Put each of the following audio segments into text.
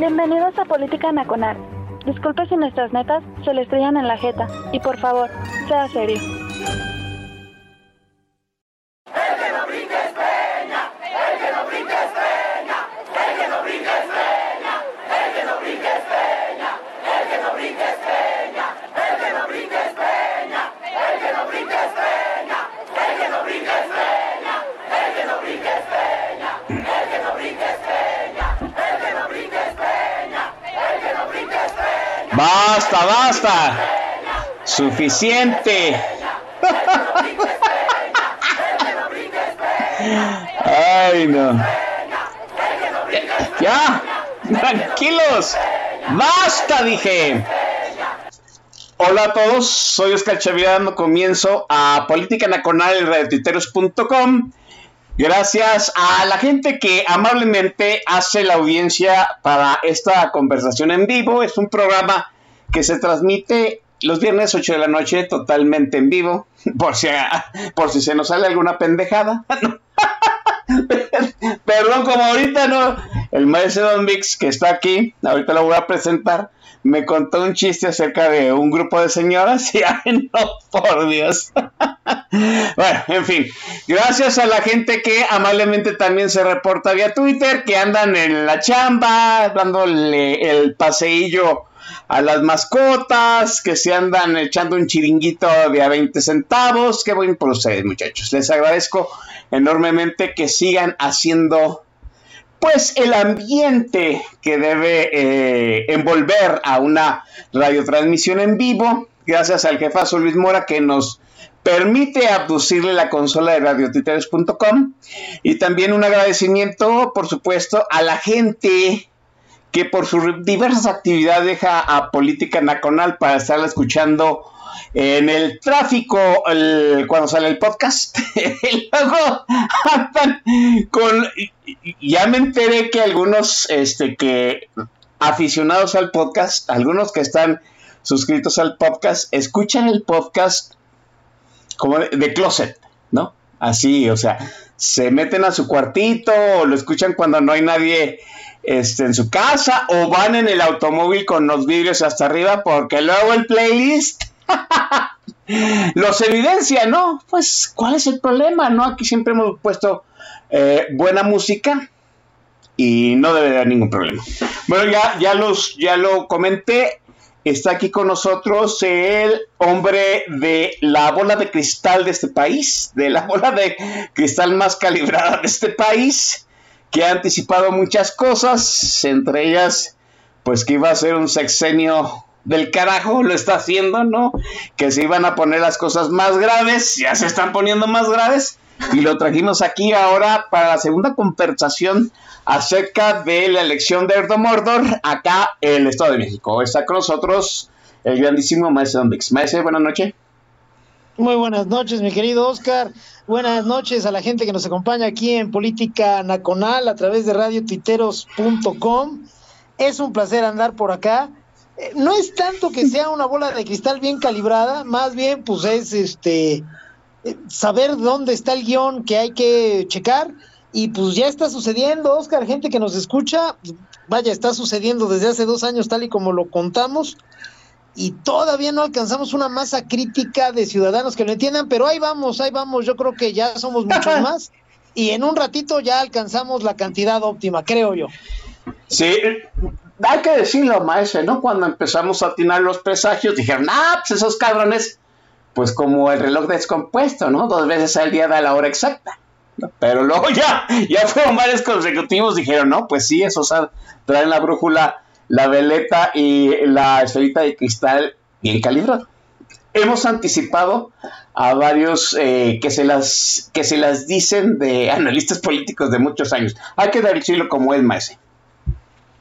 Bienvenidos a Política Nacional. Disculpe si nuestras netas se le estrellan en la jeta. Y por favor, sea serio. Basta. Suficiente. Ay, no. Ya, tranquilos. Basta, dije. Hola a todos, soy Oscar Chavira dando comienzo a Política Nacional en radiotuiteros.com. Gracias a la gente que amablemente hace la audiencia para esta conversación en vivo. Es un programa que se transmite los viernes 8 de la noche totalmente en vivo, por si, por si se nos sale alguna pendejada. Perdón, como ahorita no, el maestro Don Mix que está aquí, ahorita lo voy a presentar, me contó un chiste acerca de un grupo de señoras y ay no, por Dios. bueno, en fin, gracias a la gente que amablemente también se reporta vía Twitter, que andan en la chamba, dándole el paseillo a las mascotas, que se andan echando un chiringuito de a 20 centavos. Qué buen por muchachos. Les agradezco enormemente que sigan haciendo pues el ambiente que debe eh, envolver a una radiotransmisión en vivo, gracias al jefazo Luis Mora que nos permite abducirle la consola de radiotiteres.com y también un agradecimiento, por supuesto, a la gente que por sus diversas actividades deja a Política Nacional para estarla escuchando en el tráfico cuando sale el podcast. y luego con. Ya me enteré que algunos este, que aficionados al podcast, algunos que están suscritos al podcast, escuchan el podcast como de, de closet, ¿no? Así, o sea, se meten a su cuartito o lo escuchan cuando no hay nadie este, en su casa o van en el automóvil con los vidrios hasta arriba porque luego el playlist los evidencia, ¿no? Pues, ¿cuál es el problema? ¿No? Aquí siempre hemos puesto eh, buena música y no debe haber ningún problema. Bueno, ya, ya, los, ya lo comenté. Está aquí con nosotros el hombre de la bola de cristal de este país, de la bola de cristal más calibrada de este país que ha anticipado muchas cosas, entre ellas, pues que iba a ser un sexenio del carajo, lo está haciendo, ¿no? Que se iban a poner las cosas más graves, ya se están poniendo más graves, y lo trajimos aquí ahora para la segunda conversación acerca de la elección de Erdo Mordor, acá en el Estado de México. Está con nosotros el grandísimo Maestro Mix. Maestro, buenas noches. Muy buenas noches, mi querido Oscar. Buenas noches a la gente que nos acompaña aquí en Política Nacional a través de radiotuiteros.com. Es un placer andar por acá. Eh, no es tanto que sea una bola de cristal bien calibrada, más bien pues es este eh, saber dónde está el guion que hay que checar y pues ya está sucediendo, Oscar, gente que nos escucha, vaya, está sucediendo desde hace dos años tal y como lo contamos y todavía no alcanzamos una masa crítica de ciudadanos que lo entiendan, pero ahí vamos, ahí vamos, yo creo que ya somos muchos más y en un ratito ya alcanzamos la cantidad óptima, creo yo. Sí, hay que decirlo, maestro, ¿no? Cuando empezamos a atinar los presagios, dijeron, ah, pues esos cabrones, pues como el reloj descompuesto, ¿no? Dos veces al día da la hora exacta. Pero luego ya, ya fueron varios consecutivos, dijeron, no, pues sí, esos traen la brújula la veleta y la esferita de cristal bien calibrada. hemos anticipado a varios eh, que, se las, que se las dicen de analistas políticos de muchos años. Hay que decirlo como es, Maese.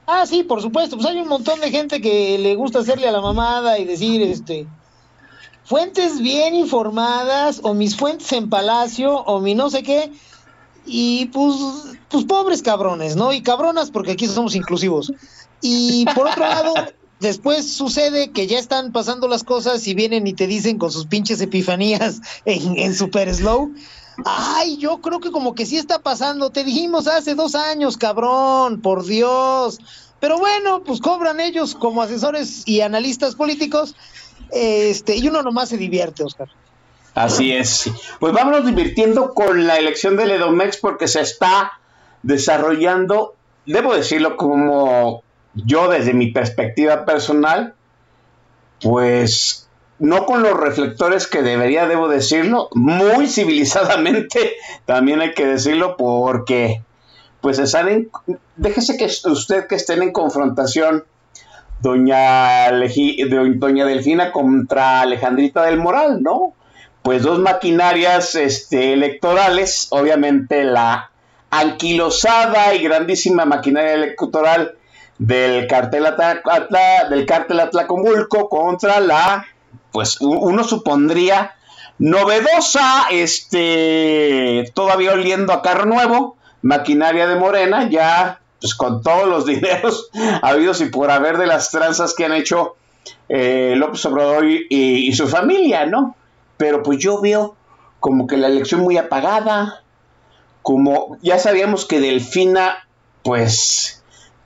Ah, sí, por supuesto. Pues hay un montón de gente que le gusta hacerle a la mamada y decir, este, fuentes bien informadas, o mis fuentes en Palacio, o mi no sé qué. Y pues, pues pobres cabrones, ¿no? Y cabronas, porque aquí somos inclusivos. Y por otro lado, después sucede que ya están pasando las cosas y vienen y te dicen con sus pinches epifanías en, en super slow. Ay, yo creo que como que sí está pasando. Te dijimos hace dos años, cabrón, por Dios. Pero bueno, pues cobran ellos como asesores y analistas políticos. Este, y uno nomás se divierte, Oscar. Así es. Pues vámonos divirtiendo con la elección del Edomex porque se está desarrollando, debo decirlo como yo desde mi perspectiva personal, pues no con los reflectores que debería, debo decirlo, muy civilizadamente, también hay que decirlo, porque pues salen, déjese que usted que estén en confrontación, doña, doña Delfina contra Alejandrita del Moral, ¿no? Pues dos maquinarias este, electorales, obviamente la anquilosada y grandísima maquinaria electoral del cartel, Atla, del cartel Atlacomulco contra la pues uno supondría novedosa, este, todavía oliendo a carro nuevo, maquinaria de Morena, ya pues con todos los dineros habidos y por haber de las tranzas que han hecho eh, López Obrador y, y, su familia, ¿no? Pero pues yo veo como que la elección muy apagada, como ya sabíamos que Delfina, pues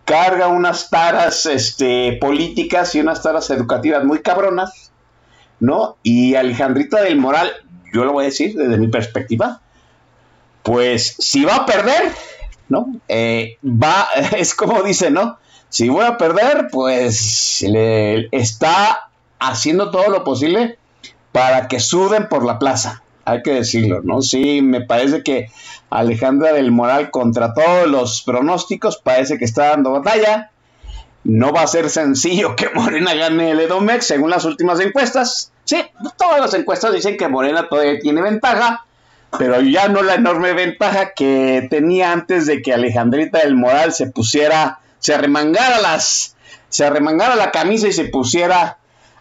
carga unas taras este, políticas y unas taras educativas muy cabronas, ¿no? Y Alejandrita del Moral, yo lo voy a decir desde mi perspectiva, pues si va a perder, ¿no? Eh, va, es como dice, ¿no? Si voy a perder, pues le está haciendo todo lo posible para que suben por la plaza, hay que decirlo, ¿no? Sí, me parece que Alejandra del Moral, contra todos los pronósticos, parece que está dando batalla. No va a ser sencillo que Morena gane el Edomex, según las últimas encuestas. Sí, todas las encuestas dicen que Morena todavía tiene ventaja, pero ya no la enorme ventaja que tenía antes de que Alejandrita del Moral se pusiera, se arremangara las, se arremangara la camisa y se pusiera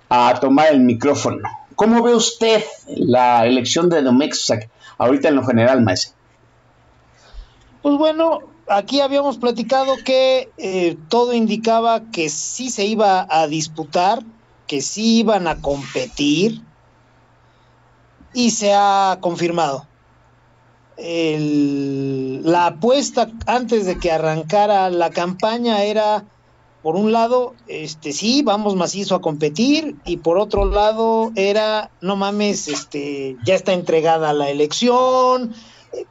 a tomar el micrófono. ¿Cómo ve usted la elección de Domex ahorita en lo general, Maese? Pues bueno, aquí habíamos platicado que eh, todo indicaba que sí se iba a disputar, que sí iban a competir y se ha confirmado. la apuesta antes de que arrancara la campaña era, por un lado, este sí, vamos macizo a competir, y por otro lado era, no mames, este, ya está entregada la elección,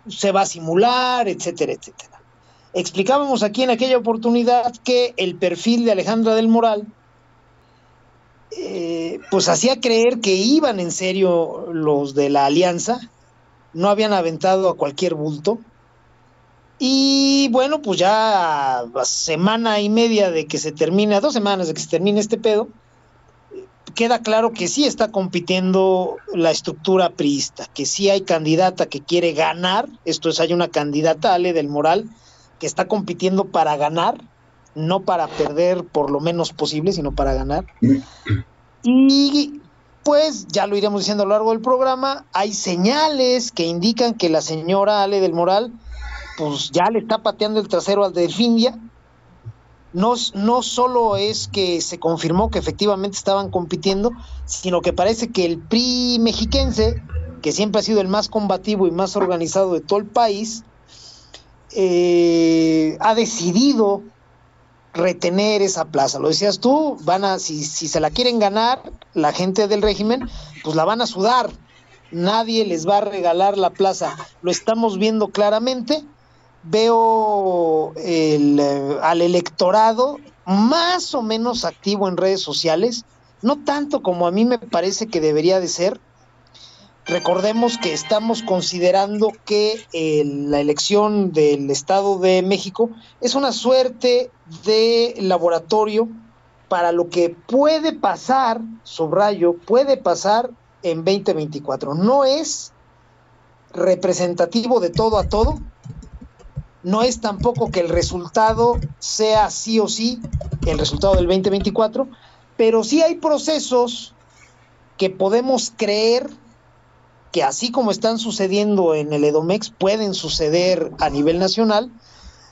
se va a simular, etcétera, etcétera. Explicábamos aquí en aquella oportunidad que el perfil de Alejandra del Moral eh, pues hacía creer que iban en serio los de la alianza, no habían aventado a cualquier bulto. Y bueno, pues ya semana y media de que se termine, dos semanas de que se termine este pedo, queda claro que sí está compitiendo la estructura priista, que sí hay candidata que quiere ganar, esto es, hay una candidata, Ale del Moral, que está compitiendo para ganar, no para perder por lo menos posible, sino para ganar. Y pues ya lo iremos diciendo a lo largo del programa, hay señales que indican que la señora Ale del Moral, pues ya le está pateando el trasero al de Findia. No, no solo es que se confirmó que efectivamente estaban compitiendo, sino que parece que el PRI mexiquense, que siempre ha sido el más combativo y más organizado de todo el país, eh, ha decidido retener esa plaza. Lo decías tú, van a, si, si se la quieren ganar, la gente del régimen, pues la van a sudar. Nadie les va a regalar la plaza. Lo estamos viendo claramente. Veo el, eh, al electorado más o menos activo en redes sociales, no tanto como a mí me parece que debería de ser, Recordemos que estamos considerando que eh, la elección del Estado de México es una suerte de laboratorio para lo que puede pasar, subrayo, puede pasar en 2024. No es representativo de todo a todo, no es tampoco que el resultado sea sí o sí el resultado del 2024, pero sí hay procesos que podemos creer que así como están sucediendo en el Edomex, pueden suceder a nivel nacional,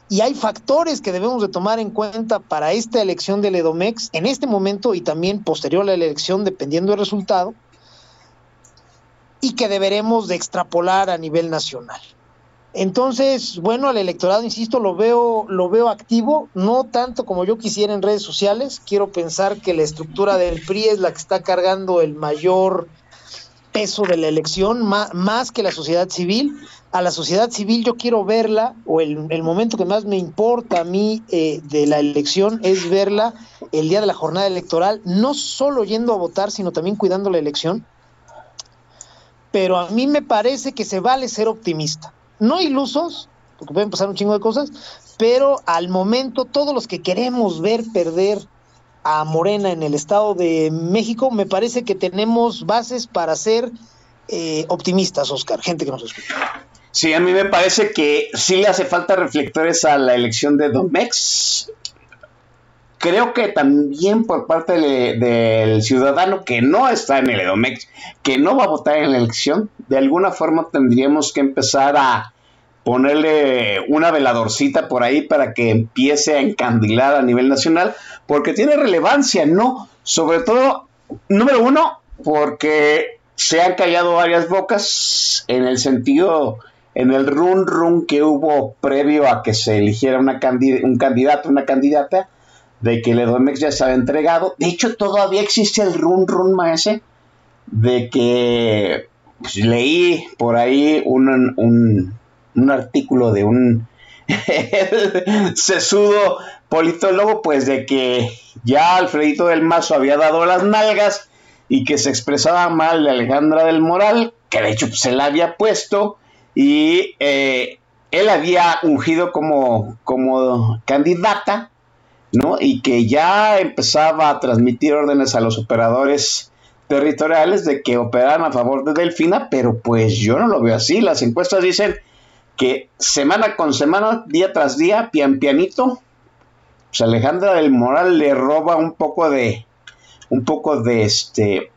y hay factores que debemos de tomar en cuenta para esta elección del Edomex en este momento y también posterior a la elección, dependiendo del resultado, y que deberemos de extrapolar a nivel nacional. Entonces, bueno, al electorado, insisto, lo veo, lo veo activo, no tanto como yo quisiera en redes sociales. Quiero pensar que la estructura del PRI es la que está cargando el mayor peso de la elección, más, que la sociedad civil. A la sociedad civil yo quiero verla, o el, momento que más me importa a mí eh, de la elección es verla el día de la jornada electoral, no solo yendo a votar, sino también cuidando la elección. Pero a mí me parece que se vale ser optimista no ilusos, porque pueden pasar un chingo de cosas, pero al momento todos los que queremos ver perder a Morena en el Estado de México, me parece que tenemos bases para ser eh, optimistas, Oscar, gente que nos escucha. Sí, a mí me parece que sí le hace falta reflectores a la elección de Domex. Creo que también por parte del ciudadano que no está en el Edomex, que no va a votar en la elección, de alguna forma tendríamos que empezar a ponerle una veladorcita por ahí para que empiece a encandilar a nivel nacional, porque tiene relevancia, ¿no? Sobre todo, número uno, porque se han callado varias bocas en el sentido, en el run run que hubo previo a que se eligiera una un candidato, una candidata, de que el Edomex ya se había entregado. De hecho, todavía existe el run run maese de que pues, leí por ahí un, un, artículo de un sesudo politólogo, pues de que ya Alfredito del Mazo había dado las nalgas y que se expresaba mal de Alejandra del Moral, que de hecho pues, se la había puesto y eh, él había ungido como, como candidata ¿no? Y que ya empezaba a transmitir órdenes a los operadores territoriales de que operaran a favor de Delfina, pero pues yo no lo veo así. Las encuestas dicen que semana con semana, día tras día, pian pianito, pues Alejandra del Moral le roba un poco de un poco de este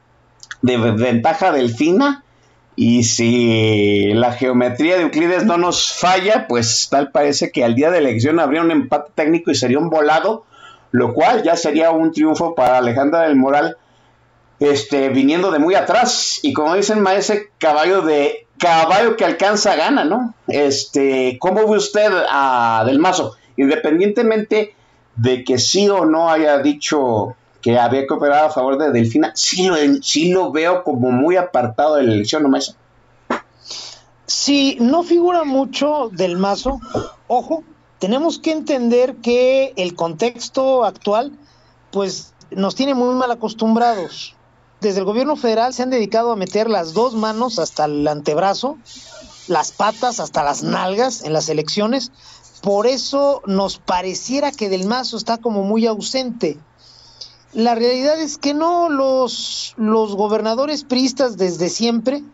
de ventaja a Delfina y si la geometría de Euclides no nos falla, pues tal parece que al día de elección habría un empate técnico y sería un volado, lo cual ya sería un triunfo para Alejandra del Moral, este, viniendo de muy atrás. Y como dicen, maese, caballo de caballo que alcanza gana, ¿no? Este, ¿cómo ve usted a Del Mazo? Independientemente de que sí o no haya dicho que había que operar a favor de Delfina, sí lo, sí lo veo como muy apartado de la elección, ¿no, Sí, no figura mucho del mazo, ojo, tenemos que entender que el contexto actual, pues, nos tiene muy mal acostumbrados. Desde el gobierno federal se han dedicado a meter las dos manos hasta el antebrazo, las patas hasta las nalgas en las elecciones. Por eso nos pareciera que Del Mazo está como muy ausente. La realidad es que no, los, los gobernadores priistas desde siempre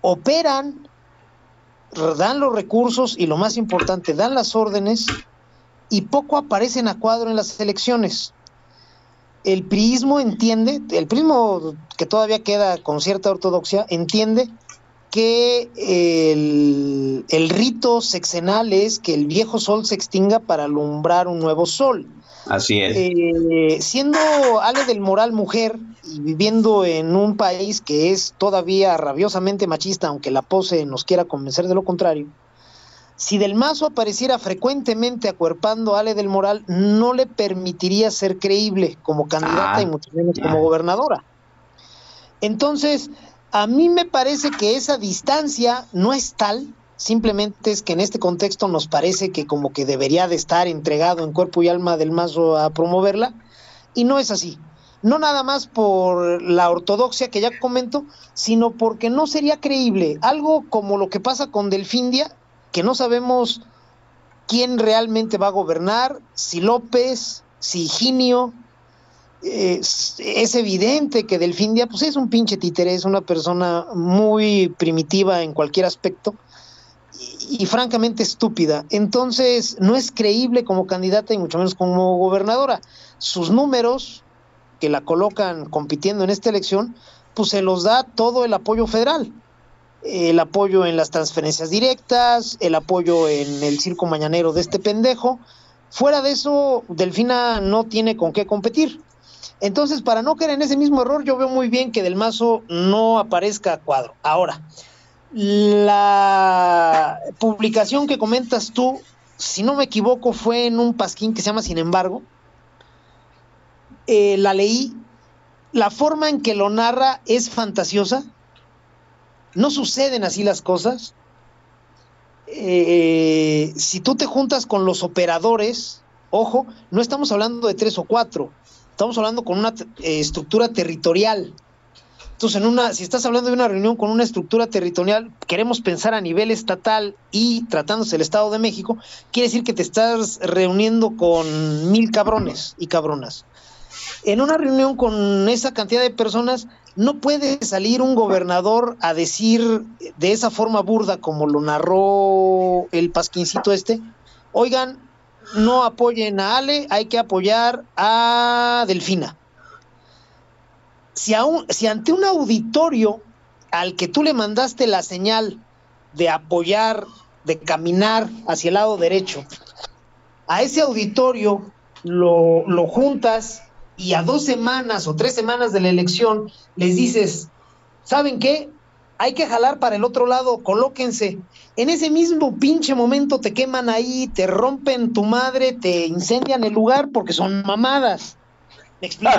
operan, dan los recursos y lo más importante, dan las órdenes y poco aparecen a cuadro en las elecciones. El priismo entiende, el prismo que todavía queda con cierta ortodoxia, entiende que el, el rito sexenal es que el viejo sol se extinga para alumbrar un nuevo sol Así es. Eh, siendo Ale del Moral mujer y viviendo en un país que es todavía rabiosamente machista, aunque la pose nos quiera convencer de lo contrario, si Del Mazo apareciera frecuentemente acuerpando a Ale del Moral, no le permitiría ser creíble como candidata y ah, mucho menos como gobernadora. Entonces, a mí me parece que esa distancia no es tal Simplemente es que en este contexto nos parece que como que debería de estar entregado en cuerpo y alma del mazo a promoverla, y no es así. No nada más por la ortodoxia que ya comento, sino porque no sería creíble. Algo como lo que pasa con Delfindia, que no sabemos quién realmente va a gobernar, si López, si Higinio, es, evidente que Delfindia pues es un pinche títere, es una persona muy primitiva en cualquier aspecto y, francamente estúpida. Entonces no es creíble como candidata y mucho menos como gobernadora. Sus números que la colocan compitiendo en esta elección, pues se los da todo el apoyo federal. El apoyo en las transferencias directas, el apoyo en el circo mañanero de este pendejo. Fuera de eso, Delfina no tiene con qué competir. Entonces, para no caer en ese mismo error, yo veo muy bien que Del Mazo no aparezca cuadro. Ahora, la publicación que comentas tú, si no me equivoco, fue en un pasquín que se llama Sin embargo. Eh, la leí. La forma en que lo narra es fantasiosa. No suceden así las cosas. Eh, si tú te juntas con los operadores, ojo, no estamos hablando de tres o cuatro estamos hablando con una eh, estructura territorial. Entonces, en una, si estás hablando de una reunión con una estructura territorial, queremos pensar a nivel estatal y tratándose del Estado de México, quiere decir que te estás reuniendo con mil cabrones y cabronas. En una reunión con esa cantidad de personas, no puede salir un gobernador a decir de esa forma burda como lo narró el pasquincito este, oigan, no apoyen a Ale, hay que apoyar a Delfina. Si, aún, si ante un auditorio al que tú le mandaste la señal de apoyar, de caminar hacia el lado derecho, a ese auditorio lo, lo juntas y a dos semanas o tres semanas de la elección les dices, ¿saben qué? Hay que jalar para el otro lado, colóquense. En ese mismo pinche momento te queman ahí, te rompen tu madre, te incendian el lugar porque son mamadas. ¿Me explico?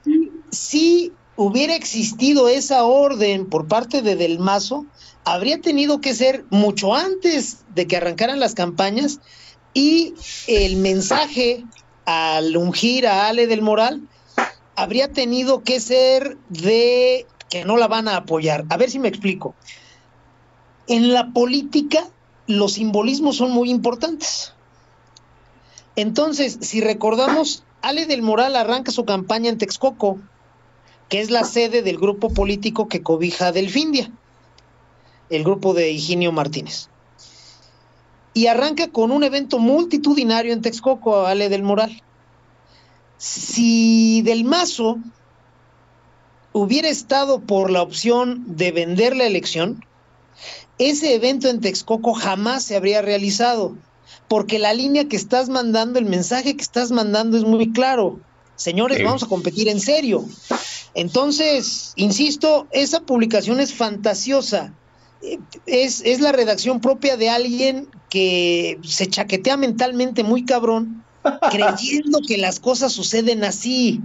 si hubiera existido esa orden por parte de Del Mazo, habría tenido que ser mucho antes de que arrancaran las campañas y el mensaje al ungir a Ale del Moral habría tenido que ser de que no la van a apoyar. A ver si me explico. En la política los simbolismos son muy importantes. Entonces, si recordamos, Ale del Moral arranca su campaña en Texcoco, que es la sede del grupo político que cobija Delfindia, el grupo de Higinio Martínez. Y arranca con un evento multitudinario en Texcoco, Ale del Moral. Si Del Mazo hubiera estado por la opción de vender la elección, ese evento en Texcoco jamás se habría realizado, porque la línea que estás mandando, el mensaje que estás mandando es muy claro. Señores, sí. vamos a competir en serio. Entonces, insisto, esa publicación es fantasiosa. Es, es la redacción propia de alguien que se chaquetea mentalmente muy cabrón, creyendo que las cosas suceden así.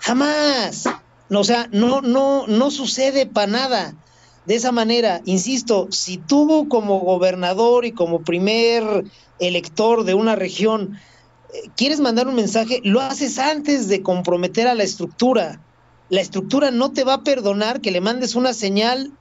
Jamás. O sea, no, no, no sucede para nada. De esa manera, insisto, si tú como gobernador y como primer elector de una región eh, quieres mandar un mensaje, lo haces antes de comprometer a la estructura. La estructura no te va a perdonar que le mandes una señal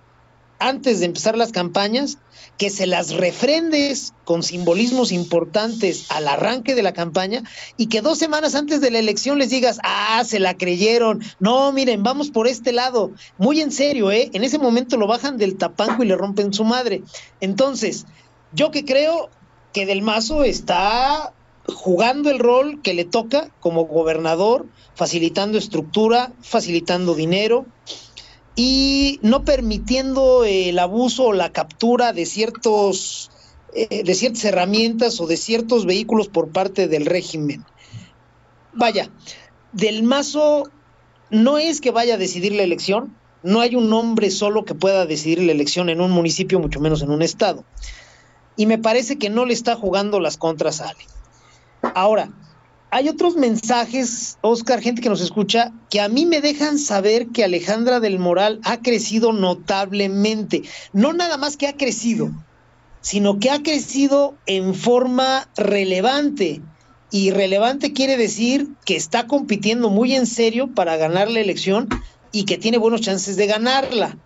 antes de empezar las campañas, que se las refrendes con simbolismos importantes al arranque de la campaña y que dos semanas antes de la elección les digas, ah, se la creyeron, no, miren, vamos por este lado, muy en serio, ¿eh? En ese momento lo bajan del tapanco y le rompen su madre. Entonces, yo que creo que Del Mazo está jugando el rol que le toca como gobernador, facilitando estructura, facilitando dinero, y no permitiendo el abuso o la captura de ciertos eh, de ciertas herramientas o de ciertos vehículos por parte del régimen. Vaya, del Mazo no es que vaya a decidir la elección, no hay un hombre solo que pueda decidir la elección en un municipio, mucho menos en un estado. Y me parece que no le está jugando las contras a Ale. Ahora, hay otros mensajes, Oscar, gente que nos escucha, que a mí me dejan saber que Alejandra del Moral ha crecido notablemente. No nada más que ha crecido, sino que ha crecido en forma relevante. Y relevante quiere decir que está compitiendo muy en serio para ganar la elección y que tiene buenos chances de ganarla.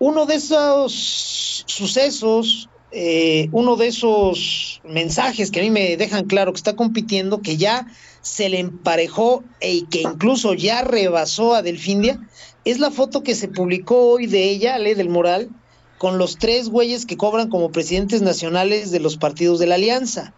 Uno de esos sucesos eh, uno de esos mensajes que a mí me dejan claro que está compitiendo, que ya se le emparejó e y que incluso ya rebasó a Delfindia, es la foto que se publicó hoy de ella, Ale del Moral, con los tres güeyes que cobran como presidentes nacionales de los partidos de la Alianza.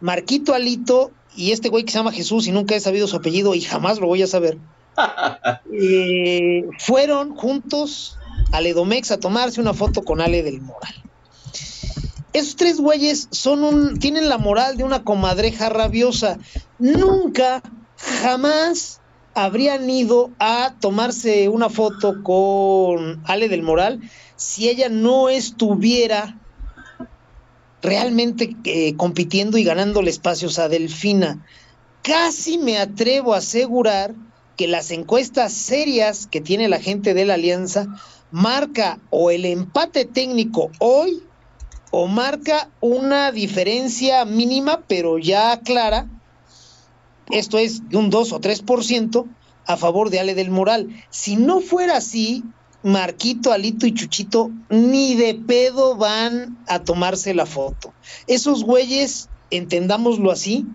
Marquito Alito y este güey que se llama Jesús y nunca he sabido su apellido y jamás lo voy a saber, eh, fueron juntos al Edomex a tomarse una foto con Ale del Moral. Esos tres güeyes son un, tienen la moral de una comadreja rabiosa. Nunca, jamás habrían ido a tomarse una foto con Ale del Moral si ella no estuviera realmente eh, compitiendo y ganándole espacios a Delfina. Casi me atrevo a asegurar que las encuestas serias que tiene la gente de la alianza marca o el empate técnico hoy o marca una diferencia mínima pero ya clara, esto es de un 2 o 3% a favor de Ale del Moral. Si no fuera así, Marquito, Alito y Chuchito ni de pedo van a tomarse la foto. Esos güeyes, entendámoslo así,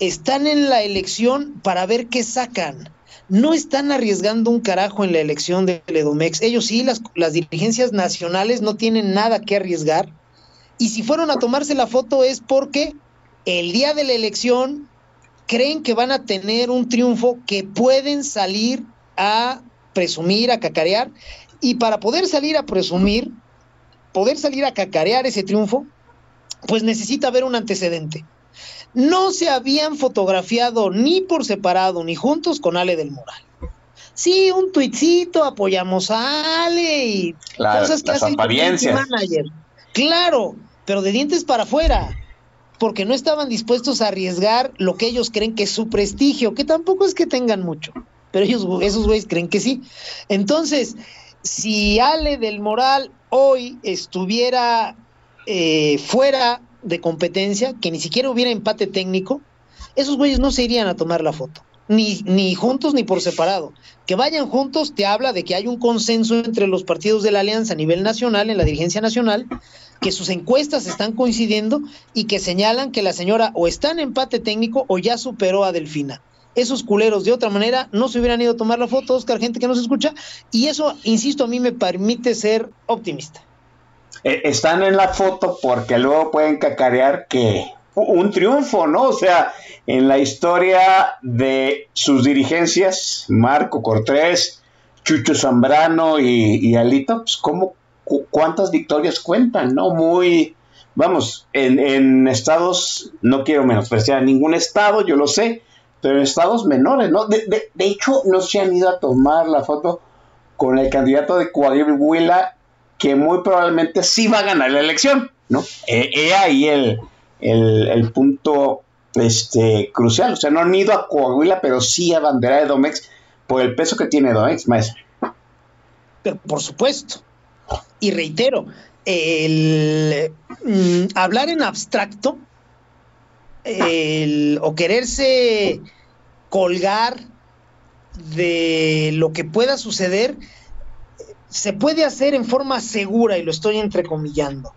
están en la elección para ver qué sacan. No están arriesgando un carajo en la elección de Edomex. Ellos sí, las, las dirigencias nacionales no tienen nada que arriesgar. Y si fueron a tomarse la foto es porque el día de la elección creen que van a tener un triunfo que pueden salir a presumir, a cacarear y para poder salir a presumir, poder salir a cacarear ese triunfo, pues necesita haber un antecedente. No se habían fotografiado ni por separado ni juntos con Ale del Moral. Sí, un tuitcito, apoyamos a Ale y cosas que hace el manager. Claro, pero de dientes para afuera, porque no estaban dispuestos a arriesgar lo que ellos creen que es su prestigio, que tampoco es que tengan mucho, pero ellos, esos güeyes creen que sí. Entonces, si Ale del Moral hoy estuviera eh, fuera de competencia, que ni siquiera hubiera empate técnico, esos güeyes no se irían a tomar la foto. Ni, ni juntos ni por separado. Que vayan juntos te habla de que hay un consenso entre los partidos de la alianza a nivel nacional, en la dirigencia nacional, que sus encuestas están coincidiendo y que señalan que la señora o está en empate técnico o ya superó a Delfina esos culeros de otra manera no se hubieran ido a tomar la foto, Oscar, gente que no se escucha, y eso, insisto, a mí me permite ser optimista. Eh, están en la foto porque luego pueden cacarear que un triunfo, ¿no? O sea, en la historia de sus dirigencias, Marco Cortés, Chucho Zambrano y, Alito, pues ¿cómo, cuántas victorias cuentan, ¿no? Muy, vamos, en, estados, no quiero menospreciar ningún estado, yo lo sé, pero en estados menores, ¿no? De, hecho, no se han ido a tomar la foto con el candidato de Coahuila, que muy probablemente sí va a ganar la elección, ¿no? He, eh, ahí el, el, punto este, crucial. O sea, no han ido a Coahuila, pero sí a bandera de Domex por el peso que tiene Domex, maestro. Pero por supuesto. Y reitero, el mm, hablar en abstracto el, o quererse colgar de lo que pueda suceder, se puede hacer en forma segura y lo estoy entrecomillando.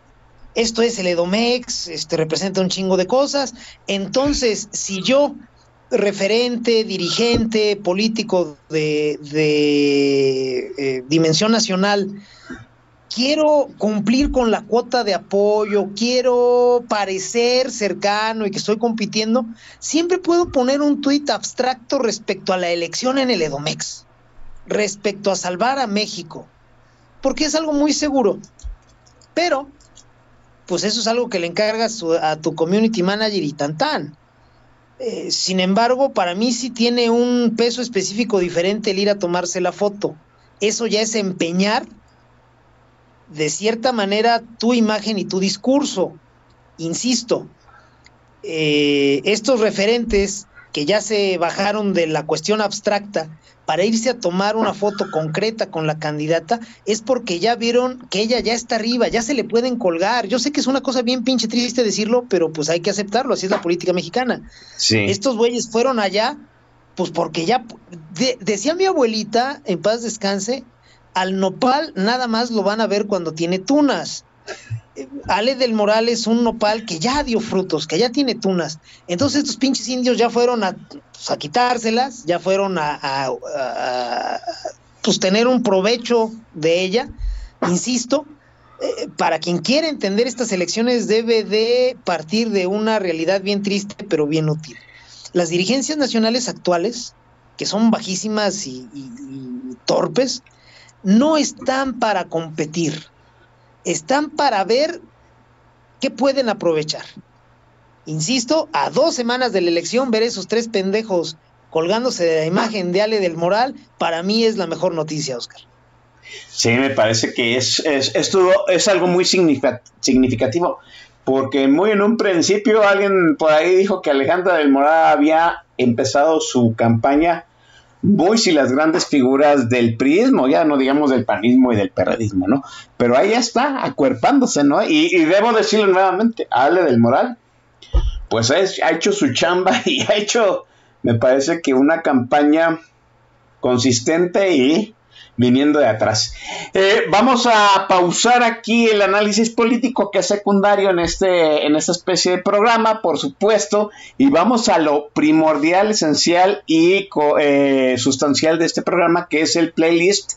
Esto es el Edomex, este representa un chingo de cosas. Entonces, si yo, referente, dirigente, político de, eh, dimensión nacional, quiero cumplir con la cuota de apoyo, quiero parecer cercano y que estoy compitiendo, siempre puedo poner un tuit abstracto respecto a la elección en el Edomex, respecto a salvar a México, porque es algo muy seguro. Pero, pues eso es algo que le encargas a tu community manager y tan tan. Eh, sin embargo, para mí sí tiene un peso específico diferente el ir a tomarse la foto. Eso ya es empeñar de cierta manera tu imagen y tu discurso. Insisto, eh, estos referentes que ya se bajaron de la cuestión abstracta para irse a tomar una foto concreta con la candidata es porque ya vieron que ella ya está arriba, ya se le pueden colgar. Yo sé que es una cosa bien pinche triste decirlo, pero pues hay que aceptarlo, así es la política mexicana. Estos güeyes fueron allá, pues porque ya, decía mi abuelita, en paz descanse, al nopal nada más lo van a ver cuando tiene tunas. Ale del Moral es un nopal que ya dio frutos, que ya tiene tunas. Entonces estos pinches indios ya fueron a, pues, quitárselas, ya fueron a, pues tener un provecho de ella. Insisto, eh, para quien quiera entender estas elecciones debe de partir de una realidad bien triste pero bien útil. Las dirigencias nacionales actuales, que son bajísimas y torpes, no están para competir están para ver qué pueden aprovechar. Insisto, a dos semanas de la elección, ver esos tres pendejos colgándose de la imagen de Ale del Moral, para mí es la mejor noticia, Oscar. Sí, me parece que es, es, es, algo muy significativo, porque muy en un principio alguien por ahí dijo que Alejandra del Moral había empezado su campaña muy si las grandes figuras del priismo, ya no digamos del panismo y del perredismo, ¿no? Pero ahí está, acuerpándose, ¿no? Y, y debo decirlo nuevamente, Ale del Moral, pues ha hecho su chamba y ha hecho, me parece que una campaña consistente y viniendo de atrás. Eh, vamos a pausar aquí el análisis político que es secundario en, este, en esta especie de programa, por supuesto, y vamos a lo primordial, esencial y eh, sustancial de este programa, que es el playlist.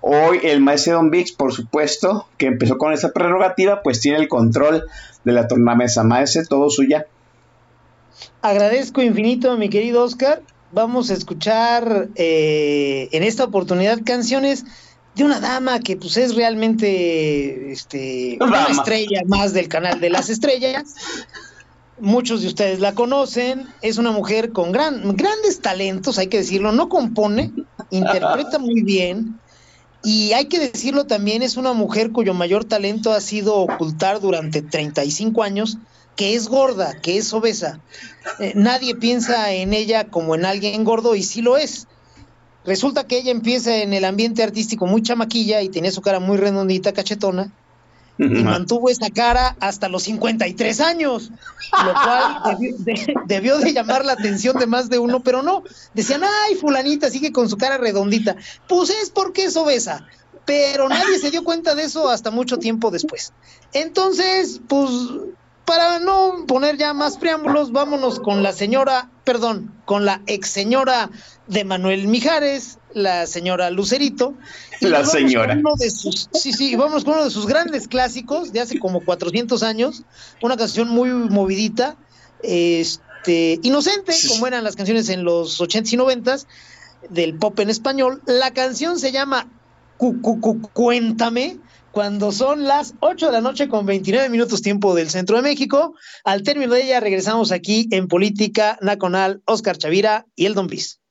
Hoy el maestro Don Vix, por supuesto, que empezó con esta prerrogativa, pues tiene el control de la tornamesa. Maese, todo suya. Agradezco infinito, mi querido Oscar, vamos a escuchar eh, en esta oportunidad canciones de una dama que pues es realmente este, una estrella más del canal de las estrellas. Muchos de ustedes la conocen, es una mujer con gran, grandes talentos, hay que decirlo, no compone, interpreta muy bien, y hay que decirlo también, es una mujer cuyo mayor talento ha sido ocultar durante 35 años que es gorda, que es obesa. Eh, nadie piensa en ella como en alguien gordo y sí lo es. Resulta que ella empieza en el ambiente artístico muy chamaquilla y tenía su cara muy redondita, cachetona, y mantuvo esa cara hasta los 53 años, lo cual debió de, debió de, llamar la atención de más de uno, pero no, decían, ay, fulanita sigue con su cara redondita. Pues es porque es obesa, pero nadie se dio cuenta de eso hasta mucho tiempo después. Entonces, pues para no poner ya más preámbulos, vámonos con la señora, perdón, con la ex señora de Manuel Mijares, la señora Lucerito. Y la señora. Uno de sus, sí, sí, vamos con uno de sus grandes clásicos de hace como 400 años, una canción muy movidita, este, inocente, como eran las canciones en los 80s y 90s del pop en español. La canción se llama Cu, cu, cu, Cuéntame cuando son las 8 de la noche con 29 minutos tiempo del centro de México. Al término de ella regresamos aquí en Política Nacional, Oscar Chavira y el Don Bis.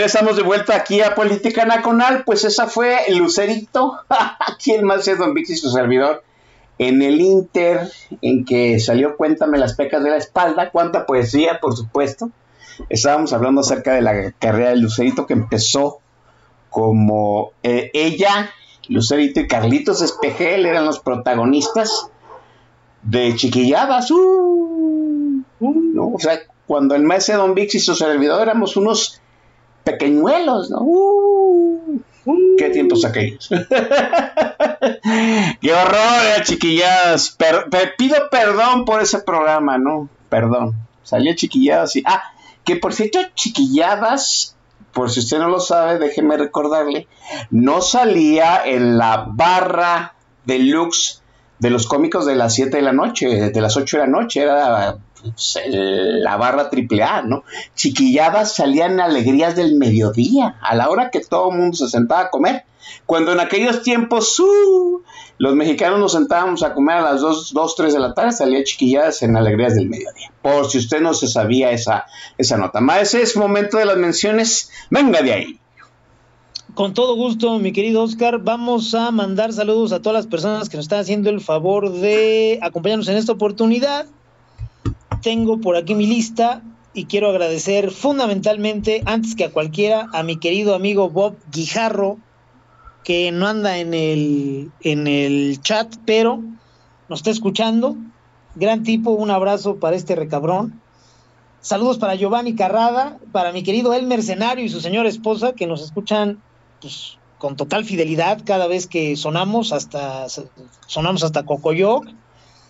Estamos de vuelta aquí a Política Nacional. Pues esa fue Lucerito. el más es Don Vix y su servidor. En el Inter, en que salió Cuéntame las pecas de la espalda. Cuánta poesía, por supuesto. Estábamos hablando acerca de la carrera del Lucerito que empezó como eh, ella, Lucerito y Carlitos Espejel eran los protagonistas de Chiquilladas. uh, uh. O sea, cuando el maestro Don Vix y su servidor éramos unos pequeñuelos, ¿no? Uh, qué tiempos aquellos. qué horror, eh, chiquilladas. Per- per- pido perdón por ese programa, ¿no? Perdón. Salía chiquilladas y. Ah, que por cierto, chiquilladas, por si usted no lo sabe, déjeme recordarle, no salía en la barra deluxe de los cómicos de las 7 de la noche, de las 8 de la noche, era pues, la barra triple A, ¿no? Chiquilladas salían alegrías del mediodía, a la hora que todo el mundo se sentaba a comer. Cuando en aquellos tiempos ¡uh! los mexicanos nos sentábamos a comer a las 2, 2, 3 de la tarde, salía chiquilladas en alegrías del mediodía. Por si usted no se sabía esa, esa nota. Más ese es momento de las menciones. Venga de ahí. Con todo gusto, mi querido Oscar, vamos a mandar saludos a todas las personas que nos están haciendo el favor de acompañarnos en esta oportunidad. Tengo por aquí mi lista y quiero agradecer fundamentalmente, antes que a cualquiera, a mi querido amigo Bob Guijarro, que no anda en el, en el chat, pero nos está escuchando. Gran tipo, un abrazo para este recabrón. Saludos para Giovanni Carrada, para mi querido El Mercenario y su señora esposa, que nos escuchan pues, con total fidelidad cada vez que sonamos, hasta sonamos hasta Cocoyoc.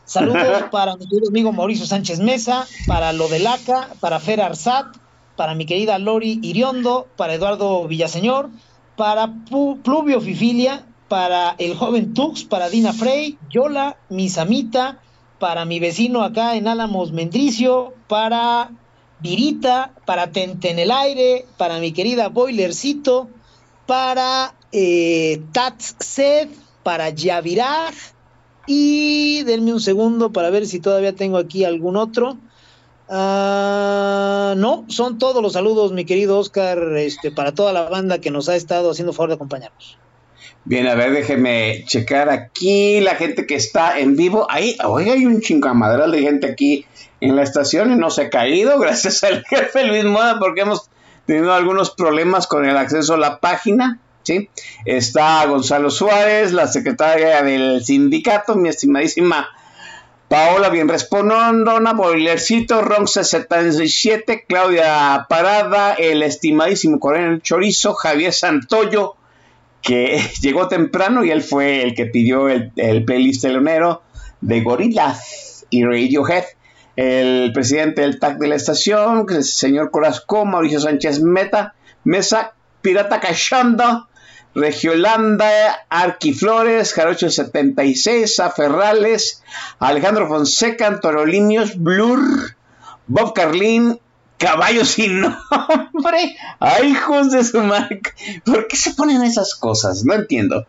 Saludos para mi querido amigo Mauricio Sánchez Mesa, para lo de Laca, para Fer Arzat, para mi querida Lori Iriondo, para Eduardo Villaseñor, para Pu- Pluvio Fifilia, para el joven Tux, para Dina Frey, Yola, mi Samita, para mi vecino acá en Álamos Mendricio, para Virita, para Tente en el aire, para mi querida Boilercito, para eh, Sed, para Yaviraj, y denme un segundo para ver si todavía tengo aquí algún otro. Ah, no, son todos los saludos, mi querido Oscar, este, para toda la banda que nos ha estado haciendo favor de acompañarnos. Bien, a ver, déjeme checar aquí la gente que está en vivo. Ahí, hoy hay un chingamadral de gente aquí en la estación y no se ha caído, gracias al jefe Luis Moda, porque hemos tenido algunos problemas con el acceso a la página. ¿Sí? Está Gonzalo Suárez, la secretaria del sindicato, mi estimadísima Paola Bien Respondona, Boilercito, Ronce 77, Claudia Parada, el estimadísimo Coronel Chorizo, Javier Santoyo, que llegó temprano y él fue el que pidió el, el playlist telonero de Gorillaz y Radiohead. El presidente del TAC de la estación, el señor Corazco, Mauricio Sánchez Meta, Mesa, Pirata Cachondo, Regiolanda, Arquiflores, Jarocho 76, Aferrales, Alejandro Fonseca, Antorolinios, Blur, Bob Carlin, caballo sin nombre. Ay, hijos de su marca. ¿Por qué se ponen esas cosas? No entiendo.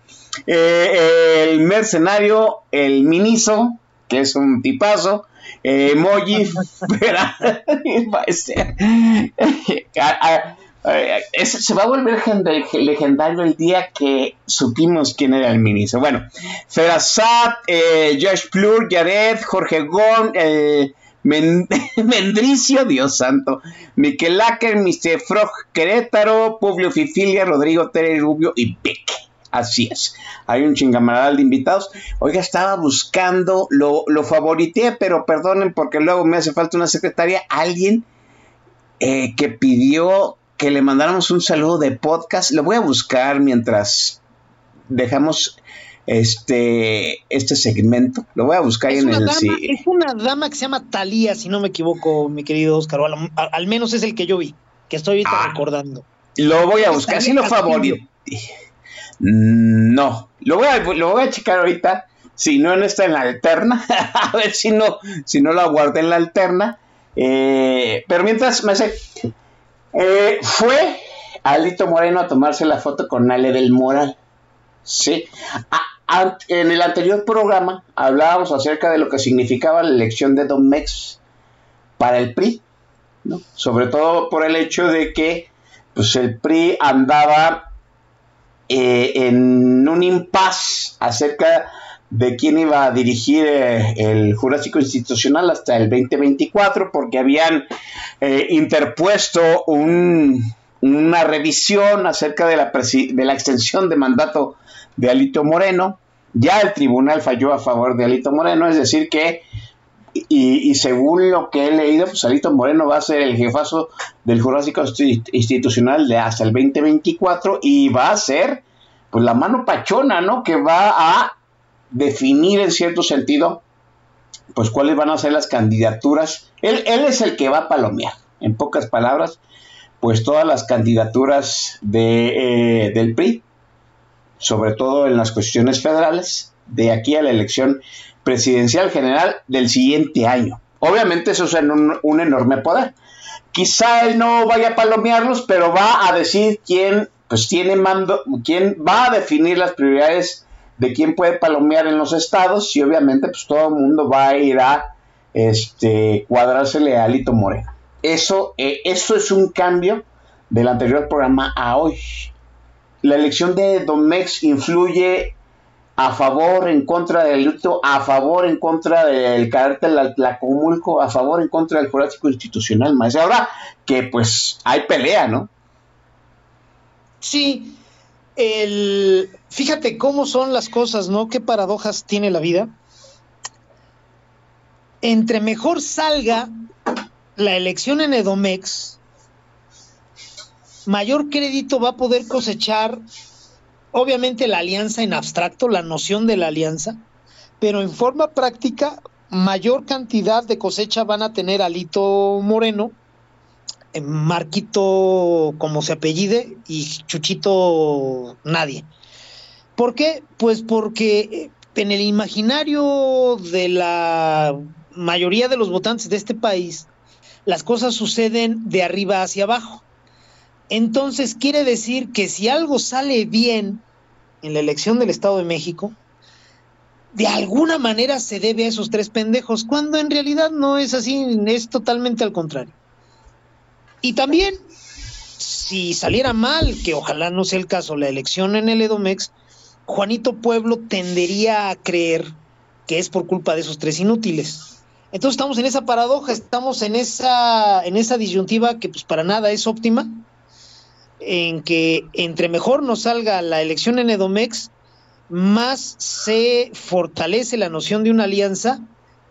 Eh, el mercenario, el Miniso, que es un tipazo. Eh, emoji, se va a volver legendario el día que supimos quién era el Miniso. Bueno, Ferazat, eh, Josh Plur, Jared, Jorge Gon, eh, Mendricio, Dios santo, Miquel Acker, Mr. Frog Querétaro, Publio Fifilia, Rodrigo Tere Rubio y Beck. Así es. Hay un chingamaral de invitados. Oiga, estaba buscando, lo, lo favorité, pero perdonen porque luego me hace falta una secretaria. Alguien eh, que pidió que le mandáramos un saludo de podcast. Lo voy a buscar mientras dejamos este, este segmento. Lo voy a buscar en el dama, Es una dama que se llama Talía, si no me equivoco, mi querido Oscar. al, menos es el que yo vi, que estoy ahorita ah, recordando. Lo voy a buscar, si lo favorito. No, lo voy, a, lo voy a checar ahorita. Si no, no está en la alterna. a ver si no, si no la guardé en la alterna. Eh, pero mientras me sé, eh, fue Alito Moreno a tomarse la foto con Ale del Moral. Sí. en el anterior programa hablábamos acerca de lo que significaba la elección de Don Mex para el PRI, ¿no? sobre todo por el hecho de que pues, el PRI andaba eh, en un impas acerca de quién iba a dirigir eh, el Jurásico Institucional hasta el 2024, porque habían eh, interpuesto una revisión acerca de la, extensión de mandato de Alito Moreno. Ya el tribunal falló a favor de Alito Moreno, es decir, que, y, según lo que he leído, pues Alito Moreno va a ser el jefazo del Jurásico Institucional de hasta el 2024 y va a ser pues la mano pachona, ¿no? Que va a definir en cierto sentido, pues cuáles van a ser las candidaturas. Él, es el que va a palomear, en pocas palabras, pues todas las candidaturas de, eh, del PRI sobre todo en las cuestiones federales, de aquí a la elección presidencial general del siguiente año. Obviamente eso es un, un enorme poder. Quizá él no vaya a palomearlos, pero va a decir quién pues tiene mando, quién va a definir las prioridades de quién puede palomear en los estados y obviamente pues todo el mundo va a ir a este, cuadrársele a Alito Moreno. Eso, eh, eso es un cambio del anterior programa a hoy la elección de Don Mex influye a favor, en contra del luto, a favor, en contra del carácter la comulco, a favor, en contra del jurásico institucional, más ahora que pues hay pelea, ¿no? Sí, el, fíjate cómo son las cosas, ¿no? Qué paradojas tiene la vida. Entre mejor salga la elección en Edomex, mayor crédito va a poder cosechar, obviamente, la alianza en abstracto, la noción de la alianza, pero en forma práctica, mayor cantidad de cosecha van a tener Alito Moreno, Marquito, como se apellide, y Chuchito, nadie. ¿Por qué? Pues porque en el imaginario de la mayoría de los votantes de este país, las cosas suceden de arriba hacia abajo. Entonces quiere decir que si algo sale bien en la elección del Estado de México, de alguna manera se debe a esos tres pendejos, cuando en realidad no es así, es totalmente al contrario. Y también, si saliera mal, que ojalá no sea el caso, la elección en el Edomex, Juanito Pueblo tendería a creer que es por culpa de esos tres inútiles. Entonces estamos en esa paradoja, estamos en esa, en esa disyuntiva que pues para nada es óptima, en que entre mejor nos salga la elección en Edomex, más se fortalece la noción de una alianza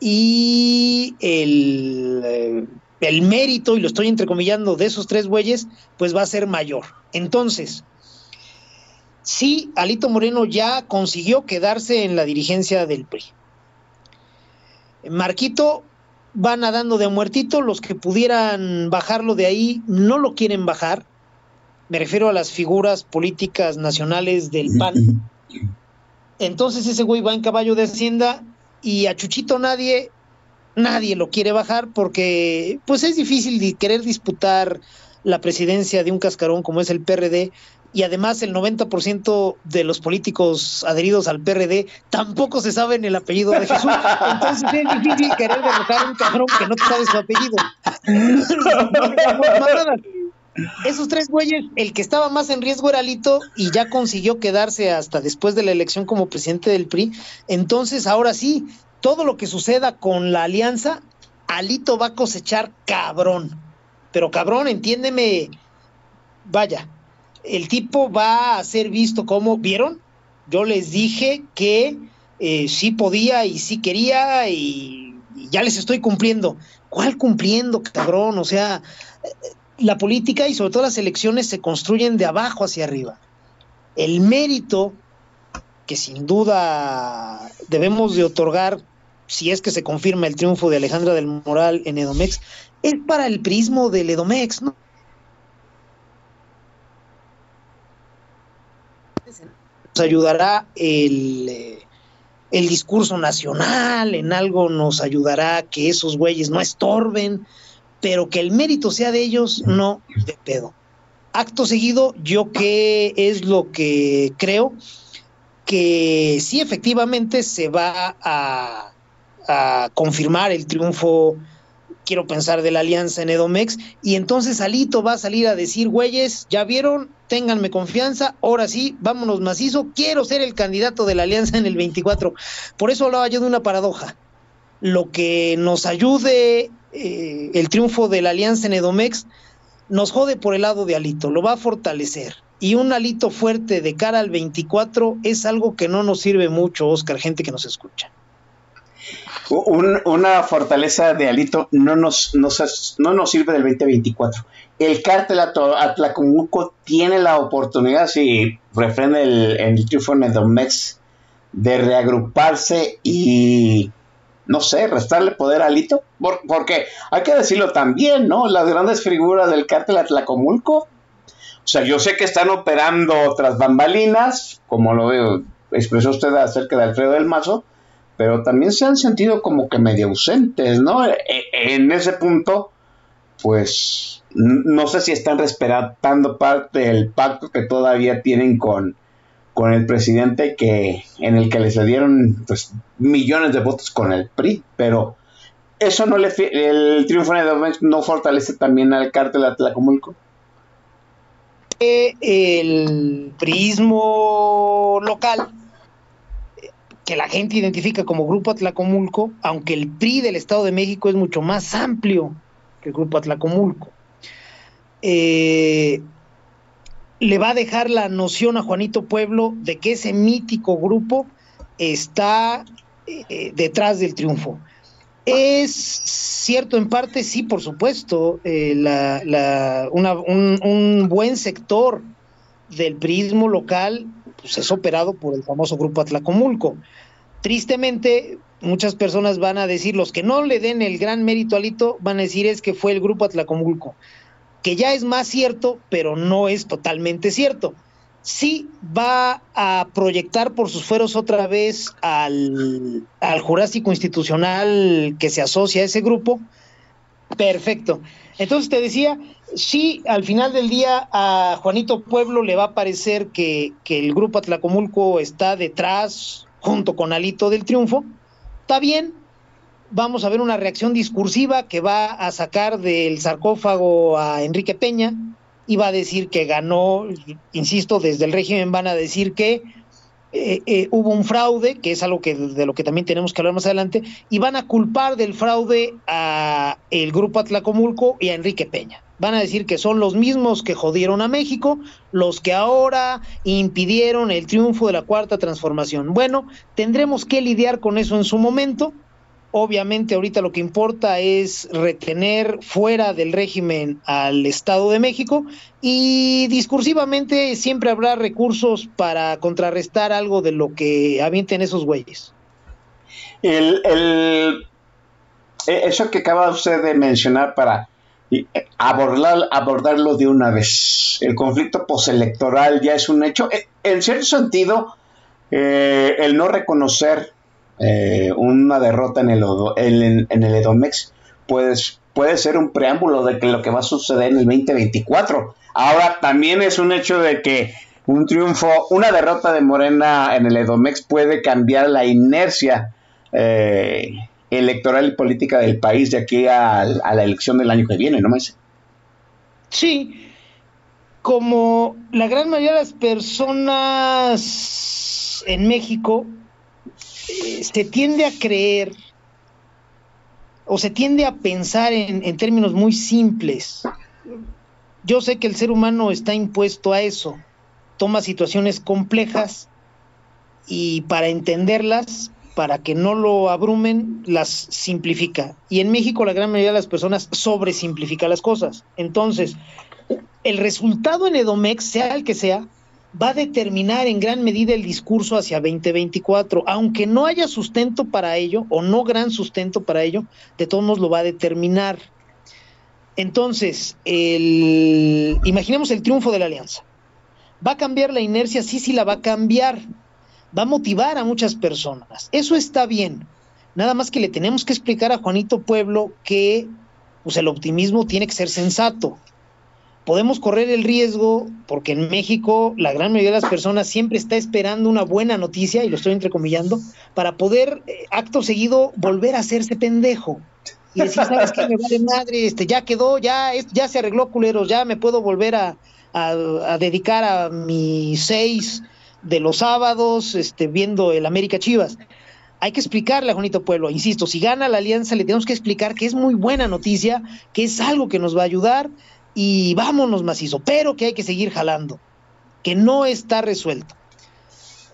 y el, eh, el mérito, y lo estoy entrecomillando, de esos tres bueyes, pues va a ser mayor. Entonces, sí, Alito Moreno ya consiguió quedarse en la dirigencia del PRI. Marquito va nadando de muertito, los que pudieran bajarlo de ahí no lo quieren bajar, me refiero a las figuras políticas nacionales del PAN. Entonces ese güey va en caballo de hacienda y a Chuchito nadie nadie lo quiere bajar porque pues es difícil querer disputar la presidencia de un cascarón como es el PRD y además el 90% de los políticos adheridos al PRD tampoco se saben el apellido de Jesús. Entonces es difícil querer derrotar a un cabrón que no te sabe su apellido. Esos tres güeyes, el que estaba más en riesgo era Alito y ya consiguió quedarse hasta después de la elección como presidente del PRI. Entonces, ahora sí, todo lo que suceda con la alianza, Alito va a cosechar cabrón. Pero cabrón, entiéndeme, vaya, el tipo va a ser visto como, ¿vieron? Yo les dije que eh, sí podía y sí quería y, y ya les estoy cumpliendo. ¿Cuál cumpliendo, cabrón? O sea, la política y sobre todo las elecciones se construyen de abajo hacia arriba. El mérito que sin duda debemos de otorgar si es que se confirma el triunfo de Alejandra del Moral en Edomex, es para el prismo del Edomex, ¿no? Nos ayudará el, eh, el discurso nacional, en algo nos ayudará que esos güeyes no estorben, pero que el mérito sea de ellos, no de pedo. Acto seguido, yo qué es lo que creo que sí efectivamente se va a, a confirmar el triunfo, quiero pensar, de la alianza en Edomex, y entonces Alito va a salir a decir, güeyes, ya vieron, ténganme confianza, ahora sí, vámonos macizo, quiero ser el candidato de la alianza en el 24. Por eso hablaba yo de una paradoja. Lo que nos ayude eh, el triunfo de la alianza en Edomex nos jode por el lado de Alito, lo va a fortalecer. Y un alito fuerte de cara al 24 es algo que no nos sirve mucho, Oscar, gente que nos escucha. Un- una fortaleza de Alito no nos, no nos sirve del 2024. El cártel Atla- Atlacomulco tiene la oportunidad, si refrenda el, el triunfo en Edomex, de reagruparse y, no sé, restarle poder a Alito. Por- porque hay que decirlo también, ¿no? Las grandes figuras del cártel Atlacomulco, o sea, yo sé que están operando tras bambalinas, como lo veo, expresó usted acerca de Alfredo del Mazo, pero también se han sentido como que medio ausentes, ¿no? E- En ese punto, pues no sé si están respetando parte del pacto que todavía tienen con, con el presidente que en el que les le dieron pues, millones de votos con el PRI, pero eso no le el triunfo Edomex no fortalece también al cártel Atlacomulco. que el prismo local eh, que la gente identifica como Grupo Atlacomulco, aunque el PRI del Estado de México es mucho más amplio que el Grupo Atlacomulco, eh, le va a dejar la noción a Juanito Pueblo de que ese mítico grupo está eh, detrás del triunfo. Es cierto en parte, sí, por supuesto, eh, un buen sector del prismo local pues, es operado por el famoso grupo Atlacomulco. Tristemente, muchas personas van a decir, los que no le den el gran mérito a Alito, van a decir es que fue el grupo Atlacomulco, que ya es más cierto, pero no es totalmente cierto. Sí va a proyectar por sus fueros otra vez al, al Jurásico Institucional que se asocia a ese grupo. Perfecto. Entonces te decía, sí, al final del día a Juanito Pueblo le va a parecer que, el grupo Atlacomulco está detrás, junto con Alito del Triunfo. Está bien, vamos a ver una reacción discursiva que va a sacar del sarcófago a Enrique Peña y va a decir que ganó, insisto, desde el régimen van a decir que eh, eh, hubo un fraude, que es algo que de lo que también tenemos que hablar más adelante, y van a culpar del fraude a el grupo Atlacomulco y a Enrique Peña. Van a decir que son los mismos que jodieron a México, los que ahora impidieron el triunfo de la cuarta transformación. Bueno, tendremos que lidiar con eso en su momento. Obviamente ahorita lo que importa es retener fuera del régimen al Estado de México y discursivamente siempre habrá recursos para contrarrestar algo de lo que avienten esos güeyes. El, eh, eso que acaba usted de mencionar para eh, abordar, abordarlo de una vez. El conflicto postelectoral ya es un hecho. Eh, En cierto sentido, eh, el no reconocer eh, una derrota en el, en, el Edomex pues, puede ser un preámbulo de que lo que va a suceder en el 2024. Ahora, también es un hecho de que un triunfo, una derrota de Morena en el Edomex puede cambiar la inercia eh, electoral y política del país de aquí a, la elección del año que viene, ¿no más? Sí, como la gran mayoría de las personas en México eh, se tiende a creer o se tiende a pensar en, en términos muy simples. Yo sé que el ser humano está impuesto a eso, toma situaciones complejas y para entenderlas para que no lo abrumen, las simplifica. Y en México la gran mayoría de las personas sobresimplifica las cosas. Entonces, el resultado en Edomex, sea el que sea, va a determinar en gran medida el discurso hacia 2024. Aunque no haya sustento para ello, o no gran sustento para ello, de todos modos lo va a determinar. Entonces, el, imaginemos el triunfo de la alianza. ¿Va a cambiar la inercia? Sí, sí la va a cambiar va a motivar a muchas personas. Eso está bien. Nada más que le tenemos que explicar a Juanito Pueblo que pues, el optimismo tiene que ser sensato. Podemos correr el riesgo, porque en México la gran mayoría de las personas siempre está esperando una buena noticia, y lo estoy entrecomillando, para poder, eh, acto seguido, volver a hacerse pendejo. Y decir, ¿sabes qué? Me vale madre, este, ya quedó, ya, se arregló, culeros, ya me puedo volver a dedicar a mis seis de los sábados, este, viendo el América Chivas. Hay que explicarle a Juanito Pueblo, insisto, si gana la alianza le tenemos que explicar que es muy buena noticia, que es algo que nos va a ayudar y vámonos macizo, pero que hay que seguir jalando, que no está resuelto.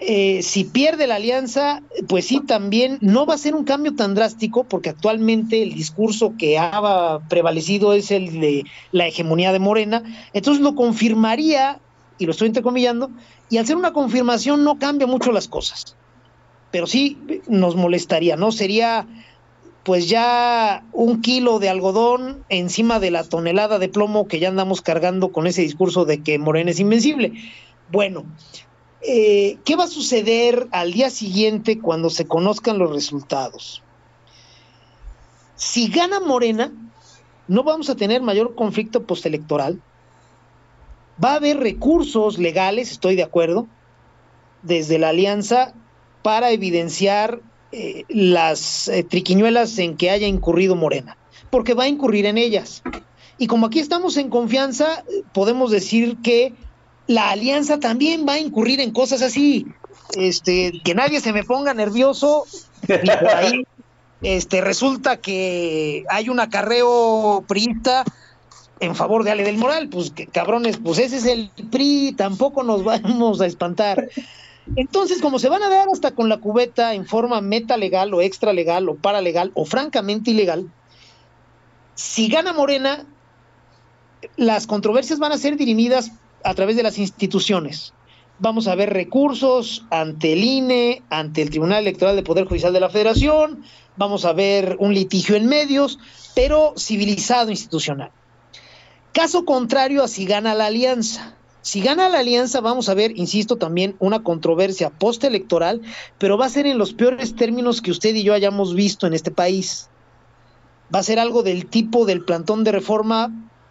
Eh, si pierde la alianza, pues sí, también no va a ser un cambio tan drástico, porque actualmente el discurso que ha prevalecido es el de la hegemonía de Morena, entonces lo confirmaría, y lo estoy entrecomillando, y al ser una confirmación no cambia mucho las cosas. Pero sí nos molestaría, ¿no? Sería pues ya un kilo de algodón encima de la tonelada de plomo que ya andamos cargando con ese discurso de que Morena es invencible. Bueno, eh, ¿qué va a suceder al día siguiente cuando se conozcan los resultados? Si gana Morena, no vamos a tener mayor conflicto postelectoral, Va a haber recursos legales, estoy de acuerdo, desde la alianza para evidenciar eh, las eh, triquiñuelas en que haya incurrido Morena, porque va a incurrir en ellas. Y como aquí estamos en confianza, podemos decir que la alianza también va a incurrir en cosas así. Este, que nadie se me ponga nervioso y por ahí este, resulta que hay un acarreo priista en favor de Ale del Moral, pues que, cabrones, pues ese es el PRI, tampoco nos vamos a espantar. Entonces, como se van a dar hasta con la cubeta en forma meta legal o extra legal o paralegal o francamente ilegal, si gana Morena, las controversias van a ser dirimidas a través de las instituciones. Vamos a ver recursos ante el INE, ante el Tribunal Electoral del Poder Judicial de la Federación, vamos a ver un litigio en medios, pero civilizado institucional. Caso contrario a si gana la alianza. Si gana la alianza, vamos a ver, insisto, también una controversia postelectoral, pero va a ser en los peores términos que usted y yo hayamos visto en este país. Va a ser algo del tipo del plantón de reforma,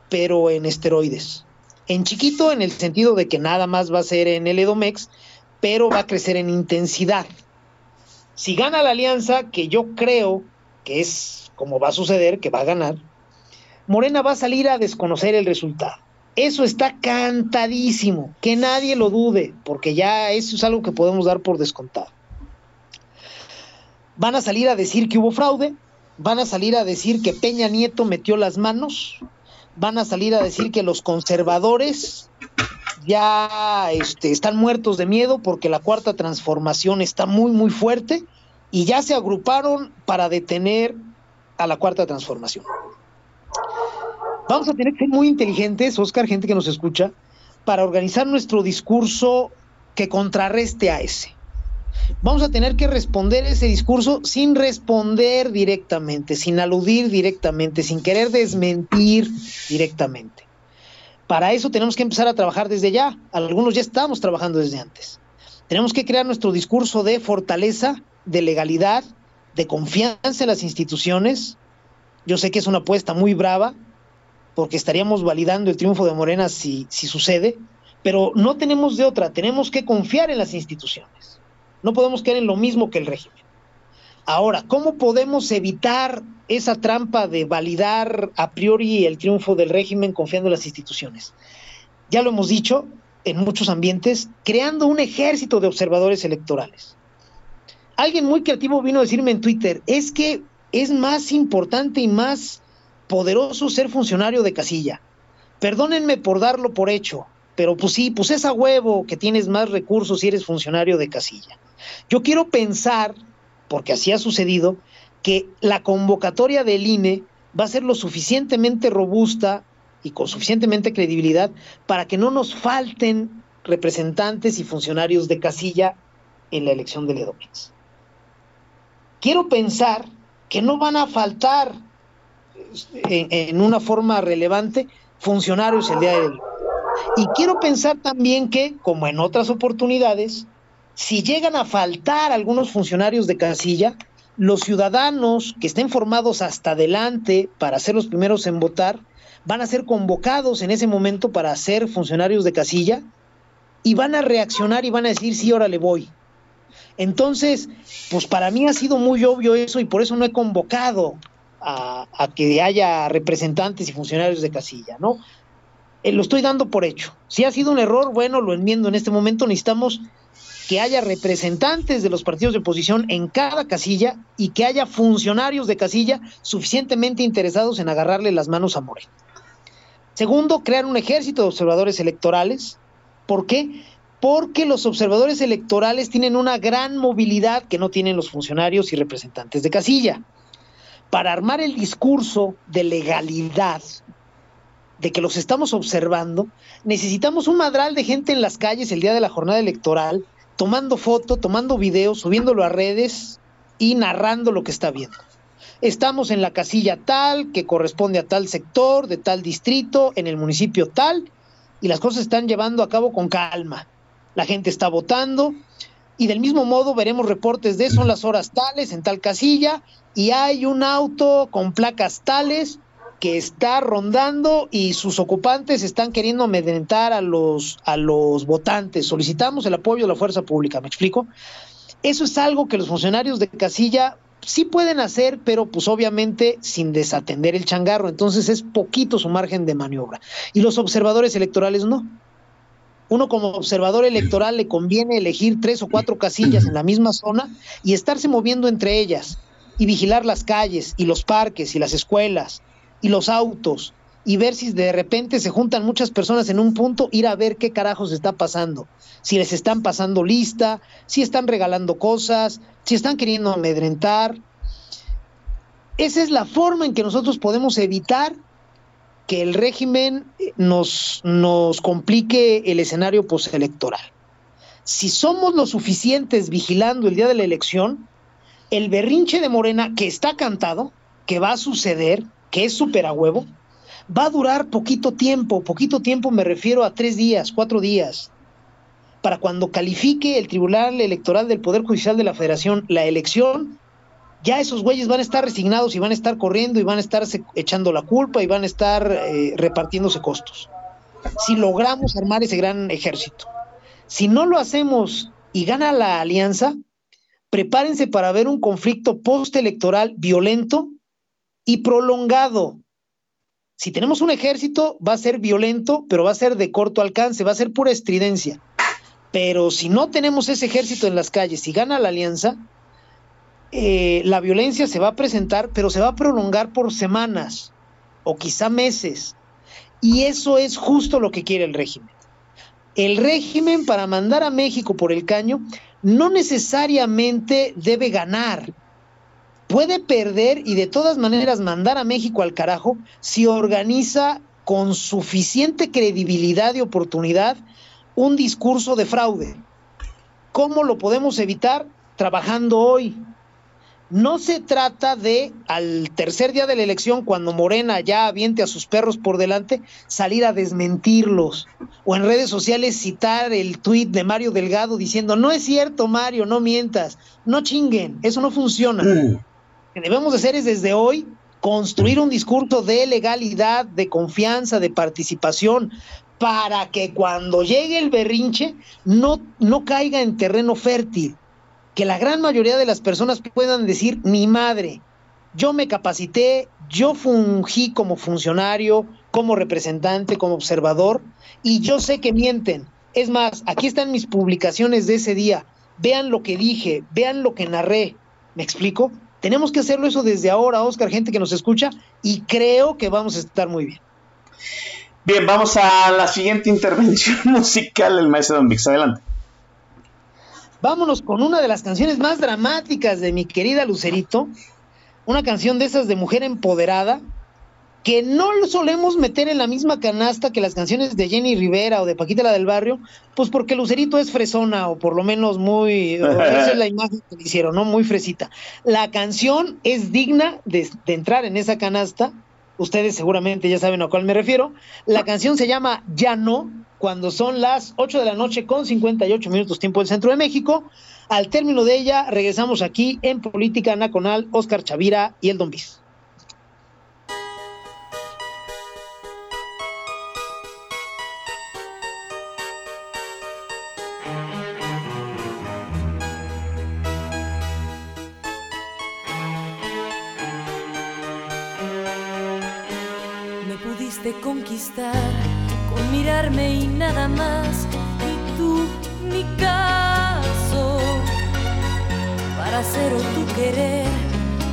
pero en esteroides. En chiquito, en el sentido de que nada más va a ser en el Edomex, pero va a crecer en intensidad. Si gana la alianza, que yo creo que es como va a suceder, que va a ganar, Morena va a salir a desconocer el resultado. Eso está cantadísimo, que nadie lo dude, porque ya eso es algo que podemos dar por descontado. Van a salir a decir que hubo fraude, van a salir a decir que Peña Nieto metió las manos, van a salir a decir que los conservadores ya este, están muertos de miedo porque la cuarta transformación está muy, muy fuerte y ya se agruparon para detener a la cuarta transformación. Vamos a tener que ser muy inteligentes, Oscar, gente que nos escucha, para organizar nuestro discurso que contrarreste a ese. Vamos a tener que responder ese discurso sin responder directamente, sin aludir directamente, sin querer desmentir directamente. Para eso tenemos que empezar a trabajar desde ya. Algunos ya estamos trabajando desde antes. Tenemos que crear nuestro discurso de fortaleza de legalidad, de confianza en las instituciones. Yo sé que es una apuesta muy brava, porque estaríamos validando el triunfo de Morena si, si sucede, pero no tenemos de otra, tenemos que confiar en las instituciones. No podemos caer en lo mismo que el régimen. Ahora, ¿cómo podemos evitar esa trampa de validar a priori el triunfo del régimen confiando en las instituciones? Ya lo hemos dicho en muchos ambientes, creando un ejército de observadores electorales. Alguien muy creativo vino a decirme en Twitter, es que es más importante y más poderoso ser funcionario de casilla. Perdónenme por darlo por hecho, pero pues sí, pues es a huevo que tienes más recursos si eres funcionario de casilla. Yo quiero pensar, porque así ha sucedido, que la convocatoria del INE va a ser lo suficientemente robusta y con suficientemente credibilidad para que no nos falten representantes y funcionarios de casilla en la elección de Ledomix. Quiero pensar que no van a faltar en, una forma relevante funcionarios el día de hoy. Y quiero pensar también que, como en otras oportunidades, si llegan a faltar algunos funcionarios de casilla, los ciudadanos que estén formados hasta adelante para ser los primeros en votar, van a ser convocados en ese momento para ser funcionarios de casilla y van a reaccionar y van a decir, sí, ahora le voy. Entonces, pues para mí ha sido muy obvio eso y por eso no he convocado a, que haya representantes y funcionarios de casilla, ¿no? Eh, lo estoy dando por hecho. Si ha sido un error, bueno, lo enmiendo en este momento. Necesitamos que haya representantes de los partidos de oposición en cada casilla y que haya funcionarios de casilla suficientemente interesados en agarrarle las manos a Moreno. Segundo, crear un ejército de observadores electorales. ¿Por qué? Porque los observadores electorales tienen una gran movilidad que no tienen los funcionarios y representantes de casilla. Para armar el discurso de legalidad, de que los estamos observando, necesitamos un madral de gente en las calles el día de la jornada electoral, tomando foto, tomando video, subiéndolo a redes y narrando lo que está viendo. Estamos en la casilla tal, que corresponde a tal sector, de tal distrito, en el municipio tal, y las cosas están llevando a cabo con calma. La gente está votando, y del mismo modo veremos reportes de son las horas tales en tal casilla, y hay un auto con placas tales que está rondando y sus ocupantes están queriendo amedrentar a los, a los votantes. Solicitamos el apoyo de la fuerza pública, ¿me explico? Eso es algo que los funcionarios de casilla sí pueden hacer, pero pues obviamente sin desatender el changarro. Entonces es poquito su margen de maniobra. Y los observadores electorales no. Uno como observador electoral le conviene elegir tres o cuatro casillas en la misma zona y estarse moviendo entre ellas y vigilar las calles y los parques y las escuelas y los autos y ver si de repente se juntan muchas personas en un punto, ir a ver qué carajos está pasando. Si les están pasando lista, si están regalando cosas, si están queriendo amedrentar. Esa es la forma en que nosotros podemos evitar que el régimen nos, nos complique el escenario postelectoral. Si somos lo suficientes vigilando el día de la elección, el berrinche de Morena, que está cantado, que va a suceder, que es súper a huevo, va a durar poquito tiempo, poquito tiempo me refiero a tres días, cuatro días, para cuando califique el Tribunal Electoral del Poder Judicial de la Federación la elección, ya esos güeyes van a estar resignados y van a estar corriendo y van a estar echando la culpa y van a estar eh, repartiéndose costos. Si logramos armar ese gran ejército. Si no lo hacemos y gana la alianza, prepárense para ver un conflicto postelectoral violento y prolongado. Si tenemos un ejército, va a ser violento, pero va a ser de corto alcance, va a ser pura estridencia. Pero si no tenemos ese ejército en las calles y gana la alianza, eh, la violencia se va a presentar, pero se va a prolongar por semanas o quizá meses. Y eso es justo lo que quiere el régimen. El régimen para mandar a México por el caño no necesariamente debe ganar, puede perder y de todas maneras mandar a México al carajo si organiza con suficiente credibilidad y oportunidad un discurso de fraude. ¿Cómo lo podemos evitar? Trabajando hoy. No se trata de al tercer día de la elección, cuando Morena ya aviente a sus perros por delante, salir a desmentirlos. O en redes sociales citar el tuit de Mario Delgado diciendo, no es cierto, Mario, no mientas, no chinguen, eso no funciona. Lo que debemos de hacer es desde hoy construir un discurso de legalidad, de confianza, de participación, para que cuando llegue el berrinche no, no caiga en terreno fértil que la gran mayoría de las personas puedan decir, mi madre, yo me capacité, yo fungí como funcionario, como representante, como observador, y yo sé que mienten. Es más, aquí están mis publicaciones de ese día. Vean lo que dije, vean lo que narré. ¿Me explico? Tenemos que hacerlo eso desde ahora, Oscar, gente que nos escucha, y creo que vamos a estar muy bien. Bien, vamos a la siguiente intervención musical del maestro Don Vix. Adelante. Vámonos con una de las canciones más dramáticas de mi querida Lucerito, una canción de esas de mujer empoderada, que no lo solemos meter en la misma canasta que las canciones de Jenny Rivera o de Paquita la del Barrio, pues porque Lucerito es fresona, o por lo menos muy, esa es la imagen que le hicieron, ¿no? Muy fresita. La canción es digna de, de entrar en esa canasta, ustedes seguramente ya saben a cuál me refiero. La canción se llama Ya no, cuando son las 8 de la noche con 58 minutos tiempo del centro de México. Al término de ella, regresamos aquí en Política Nacional, Oscar Chavira y el Don Bis. Más, y tú ni caso para ser o tu querer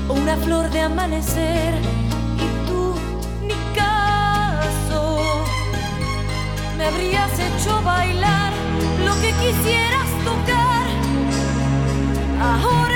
o una flor de amanecer, y tú ni caso. Me habrías hecho bailar lo que quisieras tocar. Ahora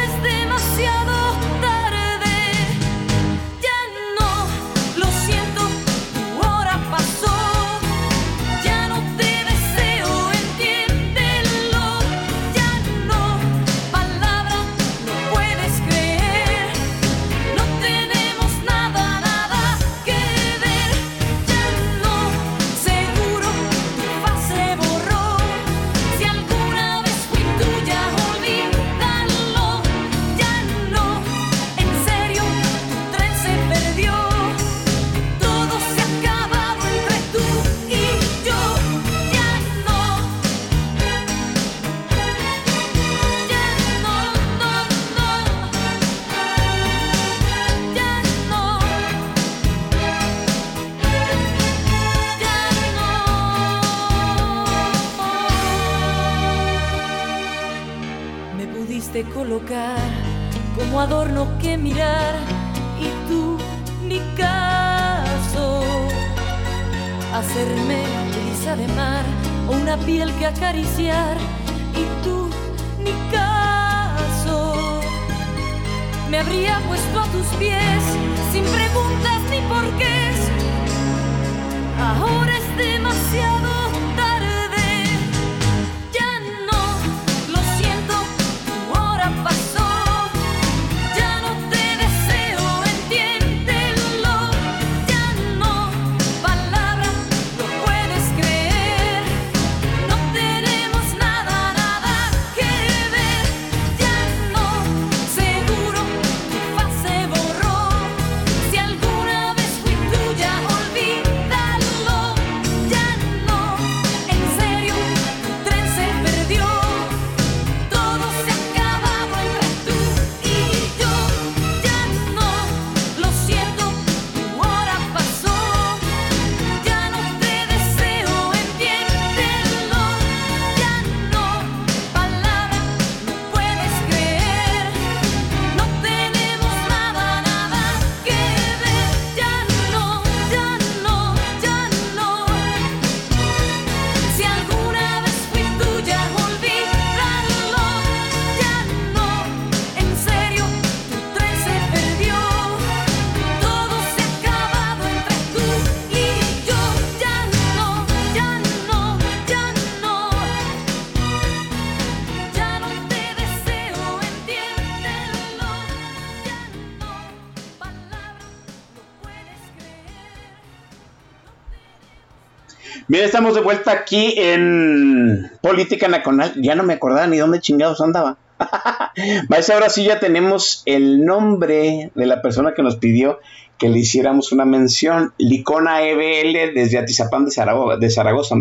Bien, estamos de vuelta aquí en Política Nacional. Ya no me acordaba ni dónde chingados andaba. Maestro, ahora sí ya tenemos el nombre de la persona que nos pidió que le hiciéramos una mención. Licona EBL desde Atizapán de Zaragoza, de Zaragoza.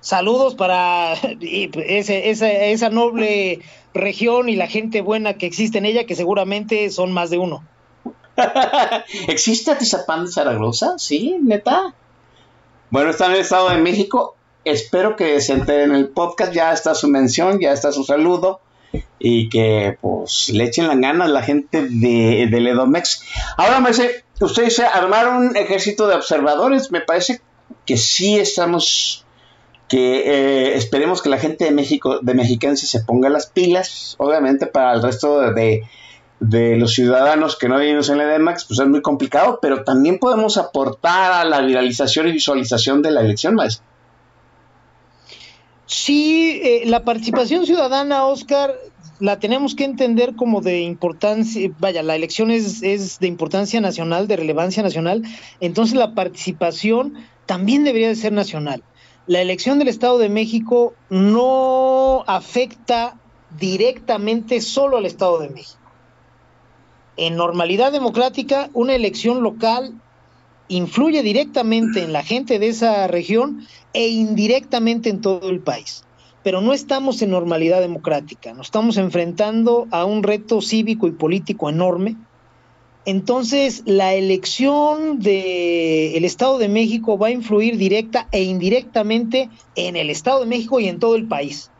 Saludos para ese, esa, esa noble región y la gente buena que existe en ella, que seguramente son más de uno. ¿Existe Atizapán de Zaragoza? Sí, neta. Bueno, está en el Estado de México. Espero que se enteren en el podcast. Ya está su mención, ya está su saludo. Y que pues le echen las ganas la gente de, de Ledomex. Ahora me dice, ustedes armaron un ejército de observadores. Me parece que sí estamos que eh, esperemos que la gente de México, de Mexicense se ponga las pilas, obviamente para el resto de, de los ciudadanos que no vivimos en la EDMAX, pues es muy complicado, pero también podemos aportar a la viralización y visualización de la elección, maestro. Sí, eh, la participación ciudadana, Oscar, la tenemos que entender como de importancia, vaya, la elección es, es de importancia nacional, de relevancia nacional, entonces la participación también debería de ser nacional. La elección del Estado de México no afecta directamente solo al Estado de México en normalidad democrática, una elección local influye directamente en la gente de esa región e indirectamente en todo el país. Pero no estamos en normalidad democrática, nos estamos enfrentando a un reto cívico y político enorme. Entonces, la elección del Estado de México va a influir directa e indirectamente en el Estado de México y en todo el país.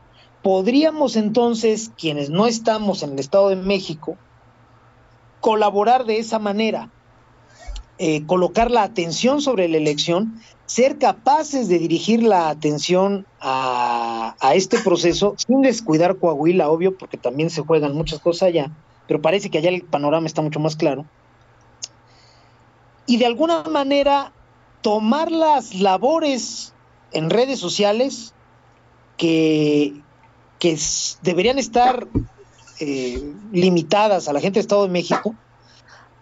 Podríamos entonces, quienes no estamos en el Estado de México, colaborar de esa manera, eh, colocar la atención sobre la elección, ser capaces de dirigir la atención a, este proceso sin descuidar Coahuila, obvio, porque también se juegan muchas cosas allá, pero parece que allá el panorama está mucho más claro. Y de alguna manera tomar las labores en redes sociales que, que deberían estar eh, limitadas a la gente de Estado de México,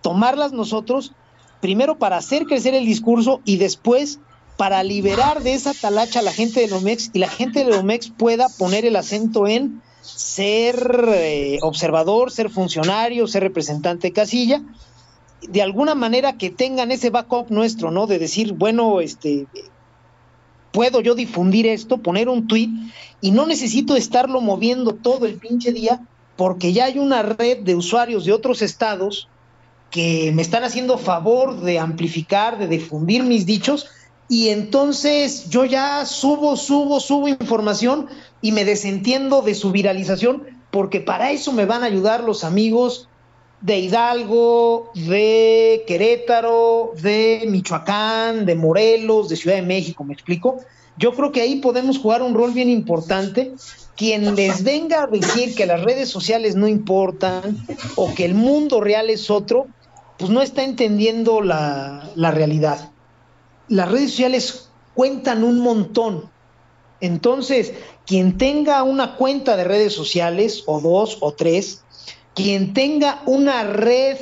tomarlas nosotros, primero para hacer crecer el discurso y después para liberar de esa talacha a la gente de Lomex y la gente de Lomex pueda poner el acento en ser eh, observador, ser funcionario, ser representante de casilla, de alguna manera que tengan ese backup nuestro, ¿no? De decir, bueno, este, puedo yo difundir esto, poner un tweet y no necesito estarlo moviendo todo el pinche día porque ya hay una red de usuarios de otros estados que me están haciendo favor de amplificar, de difundir mis dichos, y entonces yo ya subo, subo, subo información y me desentiendo de su viralización, porque para eso me van a ayudar los amigos de Hidalgo, de Querétaro, de Michoacán, de Morelos, de Ciudad de México, ¿me explico? Yo creo que ahí podemos jugar un rol bien importante quien les venga a decir que las redes sociales no importan o que el mundo real es otro, pues no está entendiendo la, la realidad. Las redes sociales cuentan un montón. Entonces, quien tenga una cuenta de redes sociales, o dos, o tres, quien tenga una red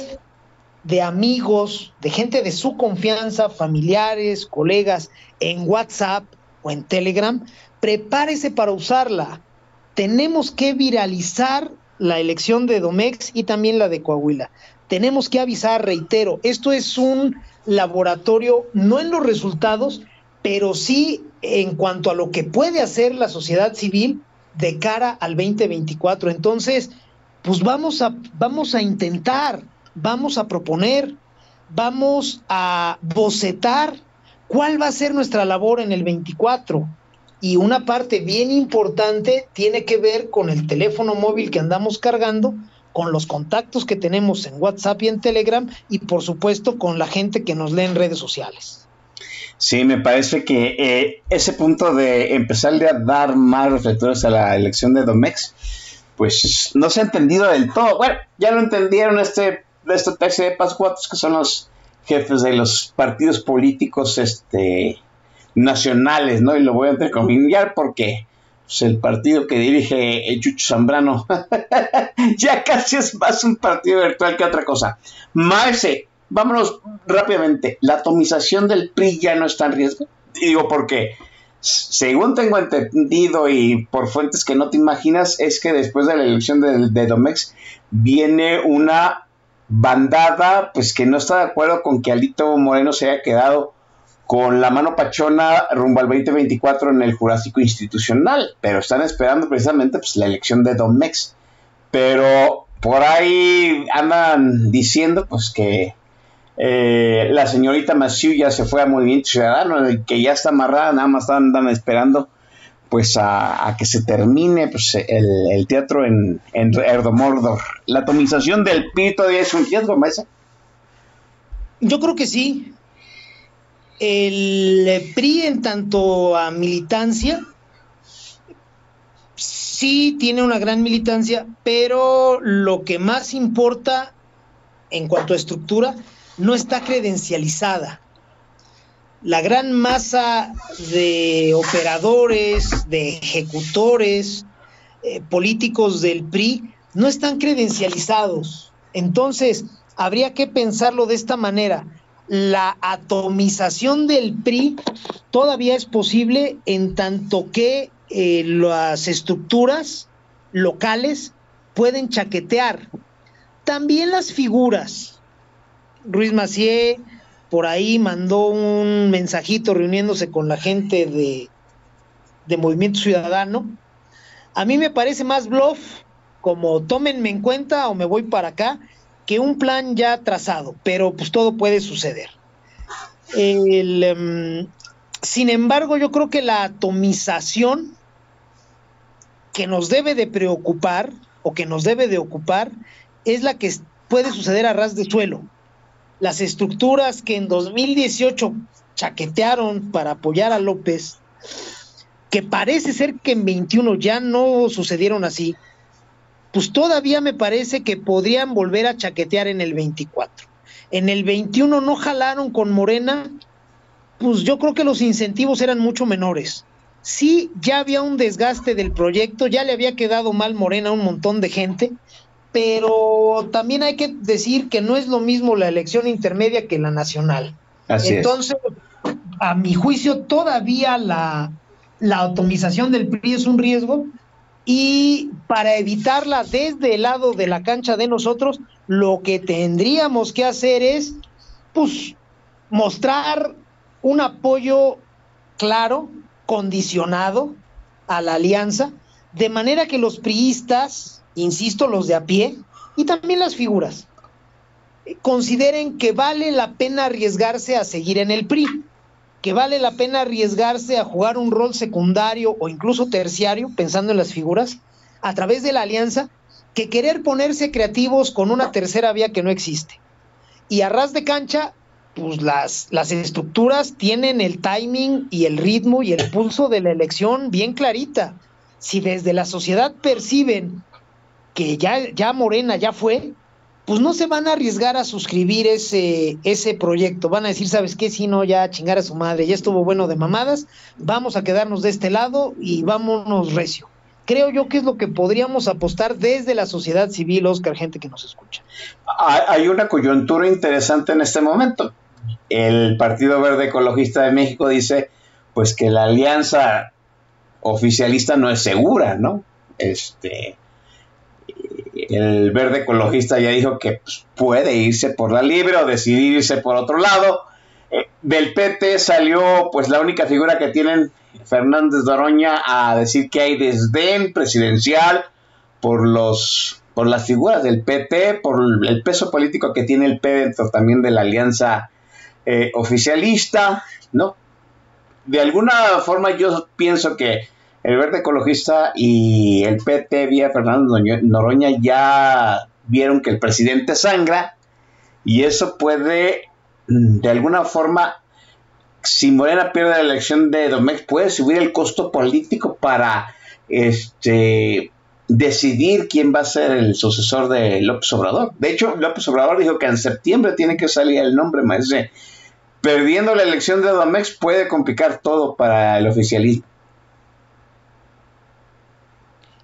de amigos, de gente de su confianza, familiares, colegas, en WhatsApp o en Telegram, prepárese para usarla tenemos que viralizar la elección de Domex y también la de Coahuila. Tenemos que avisar, reitero, esto es un laboratorio, no en los resultados, pero sí en cuanto a lo que puede hacer la sociedad civil de cara al 2024. Entonces, pues vamos a, vamos a intentar, vamos a proponer, vamos a bocetar cuál va a ser nuestra labor en el 24 y una parte bien importante tiene que ver con el teléfono móvil que andamos cargando, con los contactos que tenemos en WhatsApp y en Telegram y por supuesto con la gente que nos lee en redes sociales. Sí, me parece que eh, ese punto de empezar a dar más reflectores a la elección de Domex, pues no se ha entendido del todo. Bueno, ya lo entendieron este, este taxi de Pascuatos, que son los jefes de los partidos políticos este, nacionales, ¿no? Y lo voy a entrecomillar porque pues, el partido que dirige el Chucho Zambrano ya casi es más un partido virtual que otra cosa. Maese, vámonos rápidamente. ¿La atomización del PRI ya no está en riesgo? digo, porque según tengo entendido y por fuentes que no te imaginas, es que después de la elección de, de Domex viene una bandada, pues que no está de acuerdo con que Alito Moreno se haya quedado con la mano pachona rumbo al 2024 en el Jurásico Institucional, pero están esperando precisamente pues, la elección de Domex. Pero por ahí andan diciendo pues que eh, la señorita Massieu ya se fue a Movimiento Ciudadano, que ya está amarrada, nada más andan esperando pues a, que se termine pues, el, teatro en, en Erdomordor. La atomización del PRI todavía es un riesgo, maestra. Yo creo que sí. El PRI en tanto a militancia, sí tiene una gran militancia, pero lo que más importa en cuanto a estructura no está credencializada. La gran masa de operadores, de ejecutores, eh, políticos del PRI no están credencializados. Entonces, habría que pensarlo de esta manera. La atomización del PRI todavía es posible en tanto que eh, las estructuras locales pueden chaquetear. También las figuras. Ruiz Macié por ahí mandó un mensajito reuniéndose con la gente de, de Movimiento Ciudadano. A mí me parece más bluff, como tómenme en cuenta o me voy para acá, que un plan ya trazado, pero pues todo puede suceder. Em, sin embargo, yo creo que la atomización que nos debe de preocupar o que nos debe de ocupar es la que puede suceder a ras de suelo. Las estructuras que en 2018 chaquetearon para apoyar a López, que parece ser que en 21 ya no sucedieron así, pues todavía me parece que podrían volver a chaquetear en el 24. En el 21 no jalaron con Morena, pues yo creo que los incentivos eran mucho menores sí ya había un desgaste del proyecto, ya le había quedado mal Morena a un montón de gente, pero también hay que decir que no es lo mismo la elección intermedia que la nacional. Entonces, a mi juicio, todavía la, la atomización del PRI es un riesgo y para evitarla desde el lado de la cancha de nosotros, lo que tendríamos que hacer es, pues, mostrar un apoyo claro condicionado a la alianza, de manera que los priistas, insisto, los de a pie, y también las figuras, consideren que vale la pena arriesgarse a seguir en el PRI, que vale la pena arriesgarse a jugar un rol secundario o incluso terciario, pensando en las figuras, a través de la alianza, que querer ponerse creativos con una tercera vía que no existe. Y a ras de cancha, pues las, las estructuras tienen el timing y el ritmo y el pulso de la elección bien clarita. Si desde la sociedad perciben que ya, ya Morena ya fue, pues no se van a arriesgar a suscribir ese, ese proyecto. Van a decir, ¿sabes qué? Si no, ya chingar a su madre, ya estuvo bueno de mamadas, vamos a quedarnos de este lado y vámonos recio. Creo yo que es lo que podríamos apostar desde la sociedad civil, Oscar, gente que nos escucha. Hay una coyuntura interesante en este momento el Partido Verde Ecologista de México dice pues que la alianza oficialista no es segura, ¿no? Este, el Verde Ecologista ya dijo que pues, puede irse por la libre o decidir irse por otro lado. Eh, del PT salió pues la única figura que tienen Fernández Doroña a decir que hay desdén presidencial por los por las figuras del PT, por el peso político que tiene el P dentro también de la alianza eh, oficialista, ¿no? De alguna forma yo pienso que el Verde Ecologista y el PT vía Fernando Noroña ya vieron que el presidente sangra y eso puede, mm, de alguna forma, si Morena pierde la elección de Domex, puede subir el costo político para este decidir quién va a ser el sucesor de López Obrador. De hecho, López Obrador dijo que en septiembre tiene que salir el nombre, maestro perdiendo la elección de Domex puede complicar todo para el oficialismo.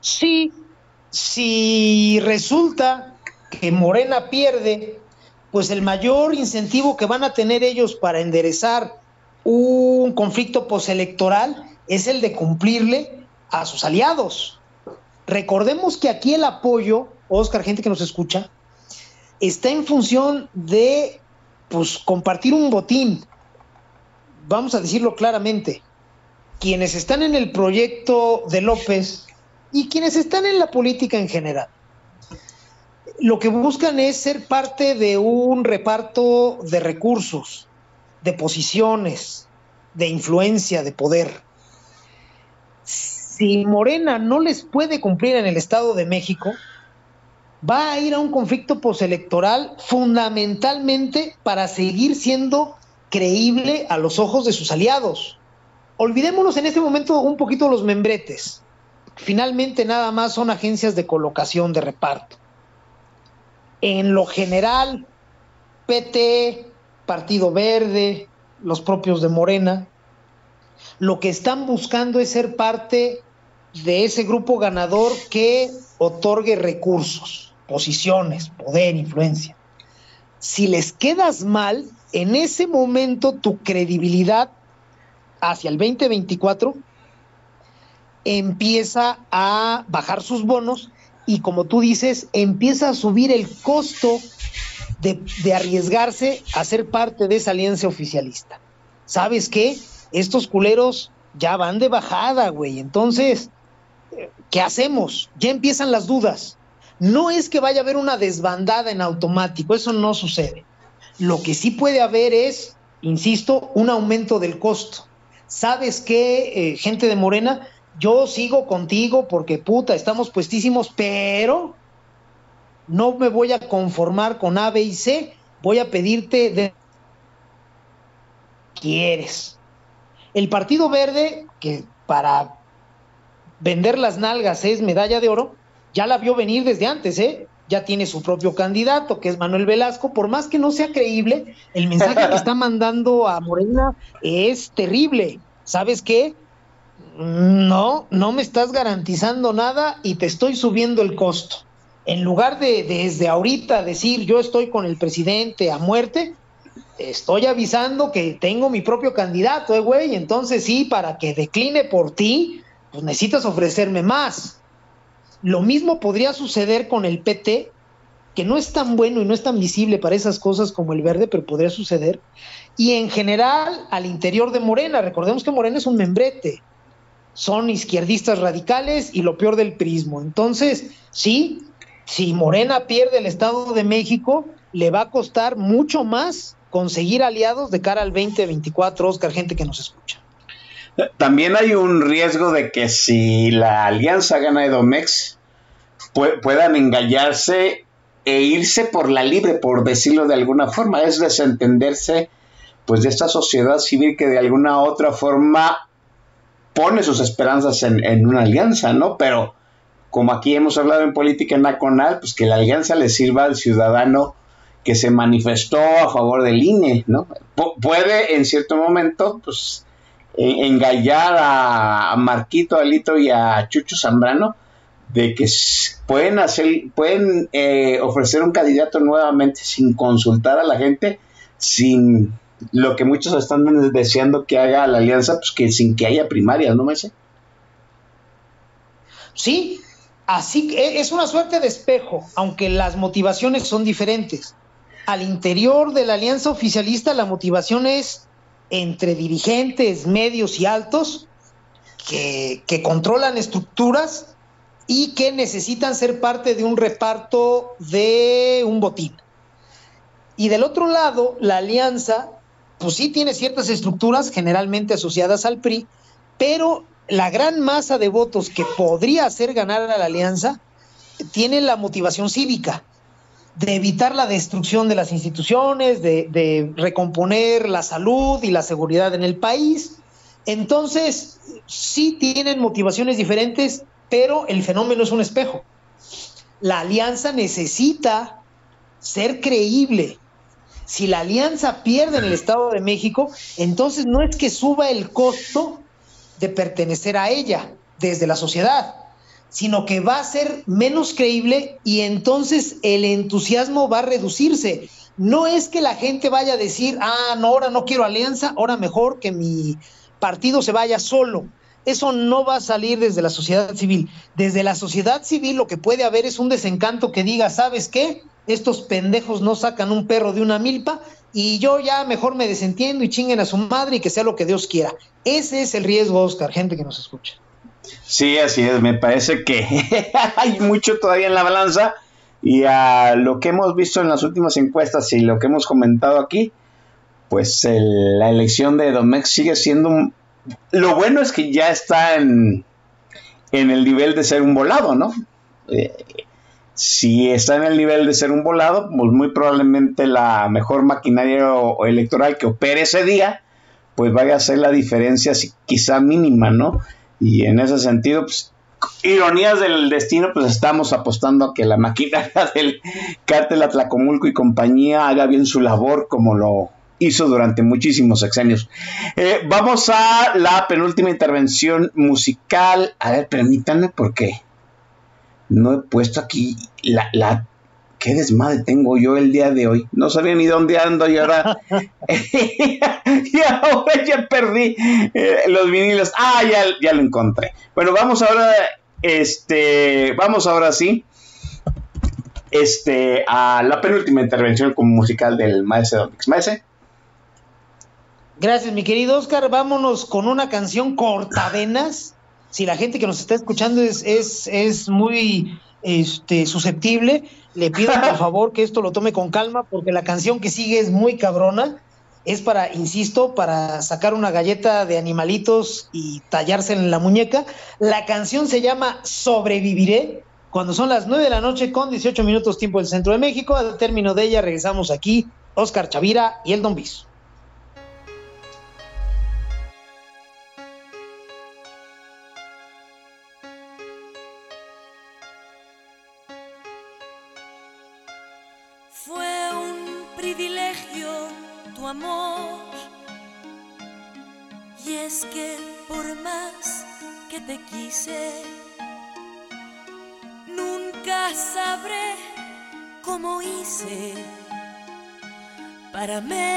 Sí, si resulta que Morena pierde, pues el mayor incentivo que van a tener ellos para enderezar un conflicto postelectoral es el de cumplirle a sus aliados. Recordemos que aquí el apoyo, Oscar, gente que nos escucha, está en función de pues, compartir un botín. Vamos a decirlo claramente. Quienes están en el proyecto de López y quienes están en la política en general, lo que buscan es ser parte de un reparto de recursos, de posiciones, de influencia, de poder. Si Morena no les puede cumplir en el Estado de México, va a ir a un conflicto postelectoral fundamentalmente para seguir siendo creíble a los ojos de sus aliados. Olvidémonos en este momento un poquito los membretes. Finalmente nada más son agencias de colocación, de reparto. En lo general, PT, Partido Verde, los propios de Morena, lo que están buscando es ser parte de ese grupo ganador que otorgue recursos, posiciones, poder, influencia. Si les quedas mal, en ese momento tu credibilidad hacia el 2024 empieza a bajar sus bonos y como tú dices, empieza a subir el costo de, arriesgarse a ser parte de esa alianza oficialista. ¿Sabes qué? Estos culeros ya van de bajada, güey. Entonces, ¿qué hacemos? Ya empiezan las dudas. No es que vaya a haber una desbandada en automático, eso no sucede. Lo que sí puede haber es, insisto, un aumento del costo. ¿Sabes qué, eh, gente de Morena? Yo sigo contigo porque puta, estamos puestísimos, pero no me voy a conformar con A, B y C, voy a pedirte de quieres. El Partido Verde, que para vender las nalgas es medalla de oro, ya la vio venir desde antes, ¿eh? Ya tiene su propio candidato, que es Manuel Velasco. Por más que no sea creíble, el mensaje que está mandando a Morena es terrible. ¿Sabes qué? No, no me estás garantizando nada y te estoy subiendo el costo. En lugar de, desde ahorita decir yo estoy con el presidente a muerte, estoy avisando que tengo mi propio candidato, eh, güey. Entonces sí, para que decline por ti, pues necesitas ofrecerme más. Lo mismo podría suceder con el PT, que no es tan bueno y no es tan visible para esas cosas como el verde, pero podría suceder. Y en general, al interior de Morena, recordemos que Morena es un membrete son izquierdistas radicales y lo peor del prismo. Entonces, sí, si Morena pierde el Estado de México, le va a costar mucho más conseguir aliados de cara al 2024, Oscar, gente que nos escucha. También hay un riesgo de que si la alianza gana Edomex, puedan engañarse e irse por la libre, por decirlo de alguna forma, es desentenderse pues de esta sociedad civil que de alguna otra forma pone sus esperanzas en, una alianza, ¿no? Pero como aquí hemos hablado en política nacional, pues que la alianza le sirva al ciudadano que se manifestó a favor del INE, ¿no? puede en cierto momento, pues, engallar a, Marquito, Alito y a Chucho Zambrano de que pueden hacer, pueden eh, ofrecer un candidato nuevamente sin consultar a la gente, sin lo que muchos están deseando que haga la alianza, pues que sin que haya primarias, ¿no me sé? Sí, así que es una suerte de espejo, aunque las motivaciones son diferentes. Al interior de la alianza oficialista la motivación es entre dirigentes, medios y altos que, que controlan estructuras y que necesitan ser parte de un reparto de un botín. Y del otro lado, la alianza pues sí tiene ciertas estructuras generalmente asociadas al PRI, pero la gran masa de votos que podría hacer ganar a la alianza tiene la motivación cívica de evitar la destrucción de las instituciones, de, de recomponer la salud y la seguridad en el país. Entonces, sí tienen motivaciones diferentes, pero el fenómeno es un espejo. La alianza necesita ser creíble, si la alianza pierde en el Estado de México, entonces no es que suba el costo de pertenecer a ella desde la sociedad, sino que va a ser menos creíble y entonces el entusiasmo va a reducirse, no es que la gente vaya a decir, ah, no, ahora no quiero alianza, ahora mejor que mi partido se vaya solo. Eso no va a salir desde la sociedad civil. Desde la sociedad civil lo que puede haber es un desencanto que diga, ¿sabes qué? Estos pendejos no sacan un perro de una milpa y yo ya mejor me desentiendo y chinguen a su madre y que sea lo que Dios quiera. Ese es el riesgo, Oscar, gente que nos escucha. Sí, así es. Me parece que hay mucho todavía en la balanza y a lo que hemos visto en las últimas encuestas y lo que hemos comentado aquí, pues la elección de Domex sigue siendo un... Lo bueno es que ya está en, el nivel de ser un volado, ¿no? Eh, si está en el nivel de ser un volado, pues muy probablemente la mejor maquinaria electoral que opere ese día, pues vaya a ser la diferencia quizá mínima, ¿no? Y en ese sentido, pues, ironías del destino, pues estamos apostando a que la maquinaria del cártel Atlacomulco y compañía haga bien su labor como lo hizo durante muchísimos sexenios. Eh, vamos a la penúltima intervención musical. A ver, permítanme, ¿por qué? No he puesto aquí la, qué desmadre tengo yo el día de hoy. No sabía ni dónde ando y ahora, y ahora ya perdí eh, los vinilos. Ah, ya, ya lo encontré. Bueno, vamos ahora, este, vamos ahora sí, este, a la penúltima intervención como musical del maestro Domix. Maese. Gracias, mi querido Oscar. Vámonos con una canción cortavenas si la gente que nos está escuchando es, es, es muy este, susceptible, le pido por favor que esto lo tome con calma porque la canción que sigue es muy cabrona. Es para, insisto, para sacar una galleta de animalitos y tallarse en la muñeca. La canción se llama Sobreviviré. Cuando son las 9 de la noche con 18 minutos tiempo del centro de México, al término de ella regresamos aquí, Oscar Chavira y el Don Bis. Para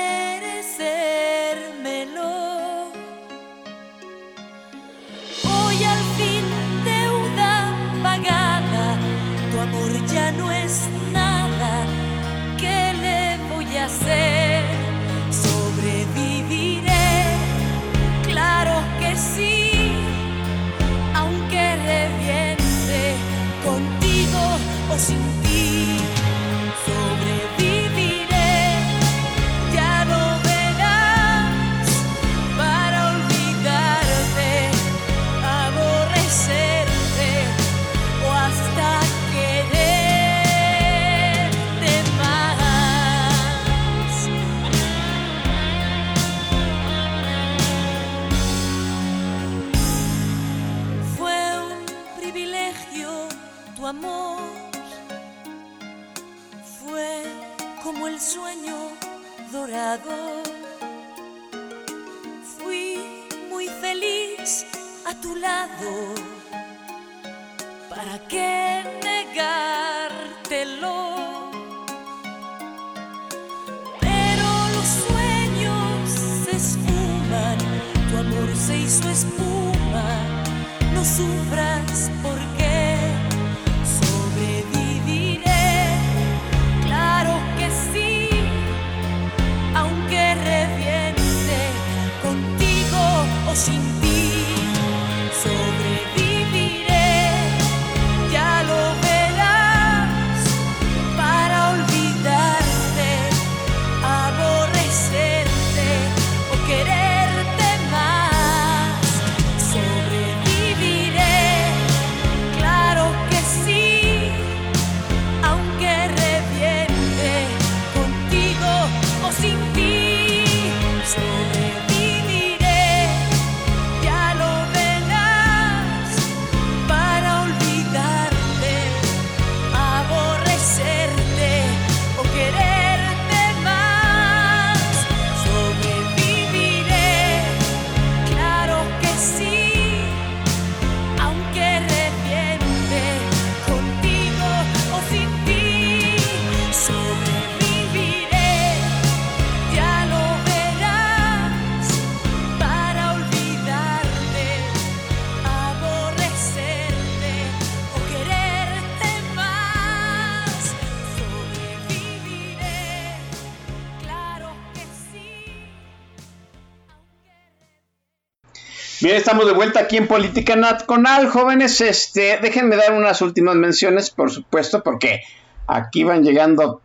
Bien, estamos de vuelta aquí en Política Nacional, jóvenes. Este, déjenme dar unas últimas menciones, por supuesto, porque aquí van llegando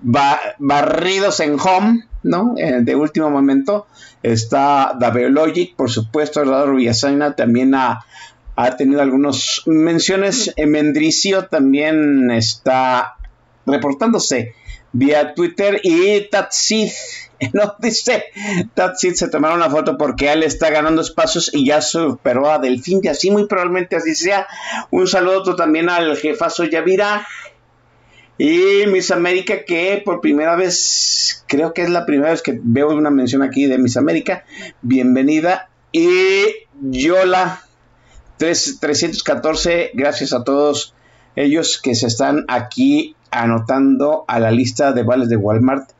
barridos en home, ¿no? Eh, de último momento está Daveologic, por supuesto, Eduardo Villasaina también ha, ha tenido algunas menciones. Mendricio también está reportándose vía Twitter y Tatsid no dice Tatsid se tomaron una foto porque él está ganando espacios y ya superó a Delfín y así muy probablemente así sea. Un saludo también al jefazo Yavira y Miss América que por primera vez, creo que es la primera vez que veo una mención aquí de Miss América. Bienvenida y Yola 314, gracias a todos ellos que se están aquí anotando a la lista de vales de Walmart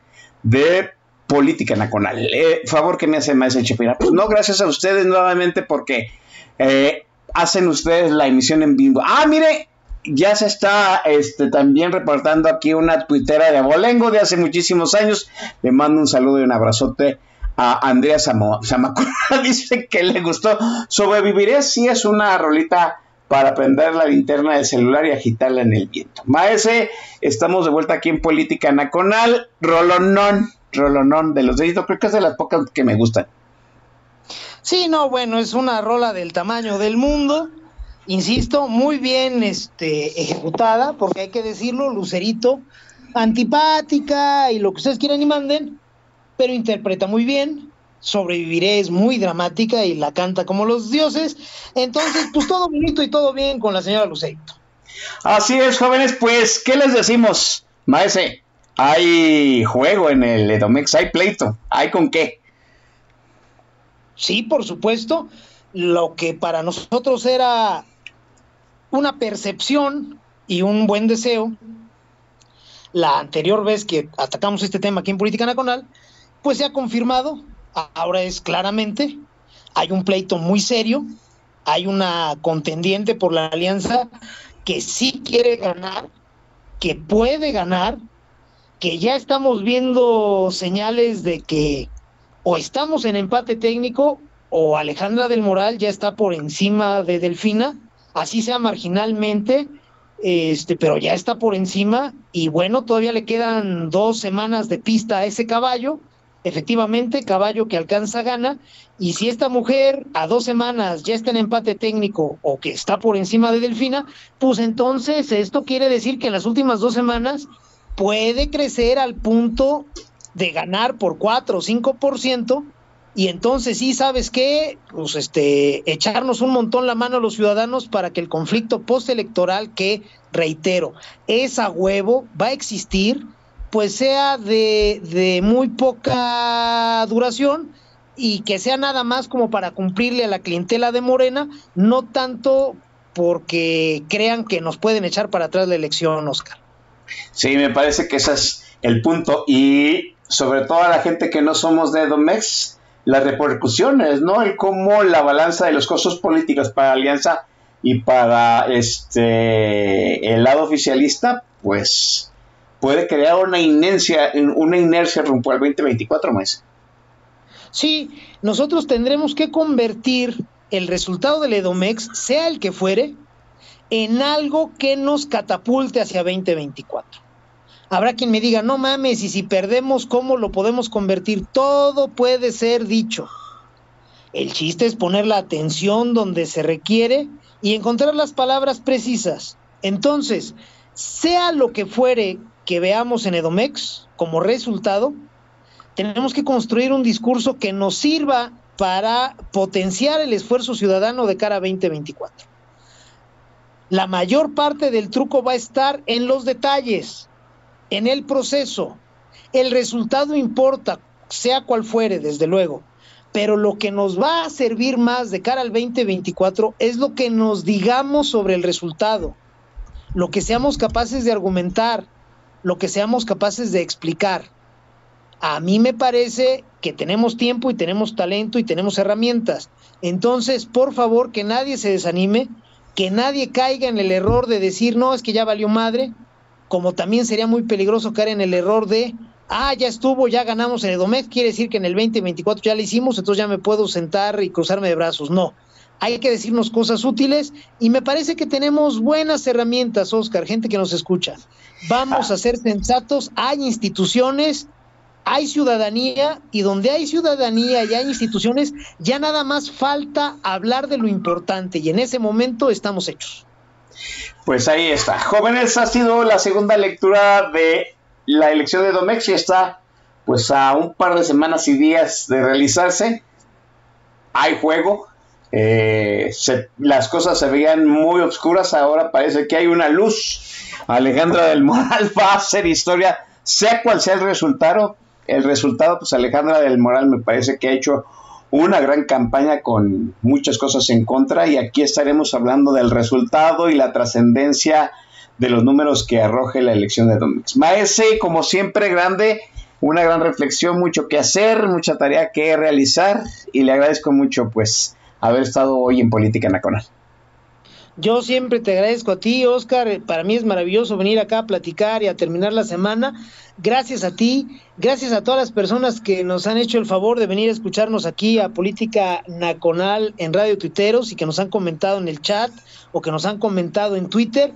de política nacional. Eh, favor que me hace más Chepina. Pues no, gracias a ustedes nuevamente porque eh, hacen ustedes la emisión en vivo. Ah, mire, ya se está este, también reportando aquí una tuitera de Abolengo de hace muchísimos años. Le mando un saludo y un abrazote a Andrea Zamacona. Dice que le gustó. Sobreviviré si es una rolita para prender la linterna del celular y agitarla en el viento. Maese, estamos de vuelta aquí en Política Nacional. Rolonón, rolonón de los deditos, creo que es de las pocas que me gustan. Sí, no, bueno, es una rola del tamaño del mundo. Insisto, muy bien este, ejecutada, porque hay que decirlo, Lucerito, antipática y lo que ustedes quieran y manden, pero interpreta muy bien sobreviviré es muy dramática y la canta como los dioses. Entonces, pues todo bonito y todo bien con la señora Luceito. Así es, jóvenes, pues, ¿qué les decimos? Maese, hay juego en el Edomex, hay pleito, ¿hay con qué? Sí, por supuesto, lo que para nosotros era una percepción y un buen deseo, la anterior vez que atacamos este tema aquí en Política Nacional, pues se ha confirmado, ahora es claramente, hay un pleito muy serio, hay una contendiente por la alianza que sí quiere ganar, que puede ganar, que ya estamos viendo señales de que o estamos en empate técnico o Alejandra del Moral ya está por encima de Delfina, así sea marginalmente, este, pero ya está por encima y bueno, todavía le quedan dos semanas de pista a ese caballo efectivamente, caballo que alcanza gana, y si esta mujer a dos semanas ya está en empate técnico o que está por encima de Delfina, pues entonces esto quiere decir que en las últimas dos semanas puede crecer al punto de ganar por 4 o 5%, y entonces sí, ¿sabes qué? Pues este, echarnos un montón la mano a los ciudadanos para que el conflicto postelectoral, que reitero, es a huevo, va a existir, pues sea de, muy poca duración y que sea nada más como para cumplirle a la clientela de Morena, no tanto porque crean que nos pueden echar para atrás la elección, Oscar. Sí, me parece que ese es el punto y sobre todo a la gente que no somos de Domex, las repercusiones, ¿no? El cómo la balanza de los costos políticos para Alianza y para este el lado oficialista, pues puede crear una inercia, una inercia rumbo al 2024 más. Sí, nosotros tendremos que convertir el resultado del Edomex, sea el que fuere, en algo que nos catapulte hacia 2024. Habrá quien me diga, no mames, y si perdemos, ¿cómo lo podemos convertir? Todo puede ser dicho. El chiste es poner la atención donde se requiere y encontrar las palabras precisas. Entonces, sea lo que fuere que veamos en Edomex como resultado, tenemos que construir un discurso que nos sirva para potenciar el esfuerzo ciudadano de cara a 2024. La mayor parte del truco va a estar en los detalles, en el proceso. El resultado importa, sea cual fuere, desde luego, pero lo que nos va a servir más de cara al 2024 es lo que nos digamos sobre el resultado, lo que seamos capaces de argumentar, lo que seamos capaces de explicar. A mí me parece que tenemos tiempo y tenemos talento y tenemos herramientas. Entonces, por favor, que nadie se desanime, que nadie caiga en el error de decir, no, es que ya valió madre, como también sería muy peligroso caer en el error de, ah, ya estuvo, ya ganamos en Edomex, quiere decir que en el 2024 ya lo hicimos, entonces ya me puedo sentar y cruzarme de brazos. No, hay que decirnos cosas útiles y me parece que tenemos buenas herramientas, Oscar, gente que nos escucha. Vamos a ser sensatos, hay instituciones, hay ciudadanía y donde hay ciudadanía y hay instituciones, ya nada más falta hablar de lo importante y en ese momento estamos hechos. Pues ahí está. Jóvenes, ha sido la segunda lectura de la elección de Domex y está pues a un par de semanas y días de realizarse. Hay juego. Eh, las cosas se veían muy oscuras, ahora parece que hay una luz. Alejandra del Moral va a hacer historia, sea cual sea el resultado. El resultado, pues Alejandra del Moral me parece que ha hecho una gran campaña con muchas cosas en contra y aquí estaremos hablando del resultado y la trascendencia de los números que arroje la elección de Domix. Maese, como siempre, grande, una gran reflexión, mucho que hacer, mucha tarea que realizar y le agradezco mucho pues haber estado hoy en Política Nacional. Yo siempre te agradezco a ti, Oscar. Para mí es maravilloso venir acá a platicar y a terminar la semana. Gracias a ti, gracias a todas las personas que nos han hecho el favor de venir a escucharnos aquí a Política Nacional en Radio Tuiteros y que nos han comentado en el chat o que nos han comentado en Twitter.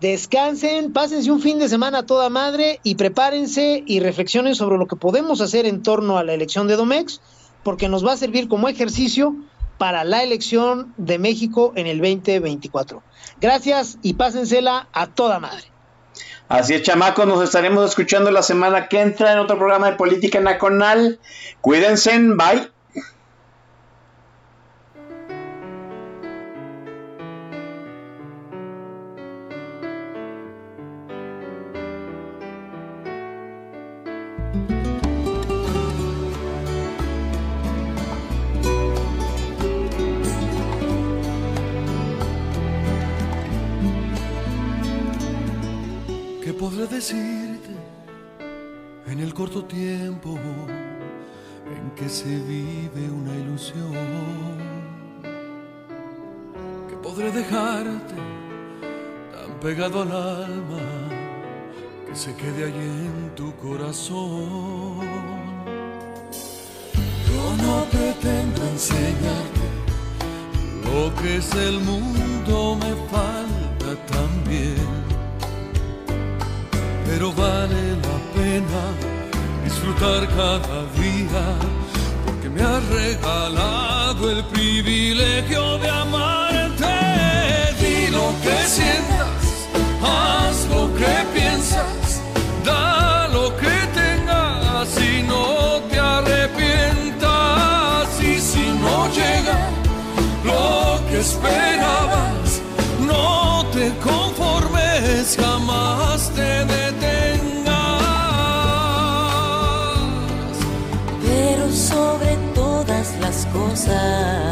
Descansen, pásense un fin de semana toda madre y prepárense y reflexionen sobre lo que podemos hacer en torno a la elección de Domex, porque nos va a servir como ejercicio para la elección de México en el 2024. Gracias y pásensela a toda madre. Así es, chamacos, nos estaremos escuchando la semana que entra en otro programa de Política Nacional. Cuídense, bye. Nunca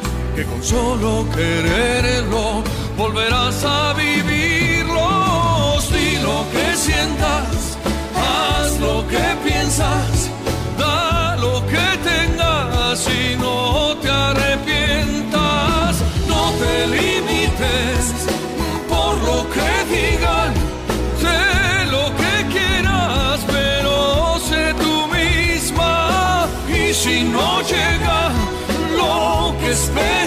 que con solo quererlo volverás a vivirlos. Di lo que sientas, haz lo que piensas, da lo que tengas y no te arrepientas. No te limites por lo que digan si no llega lo que esperabas,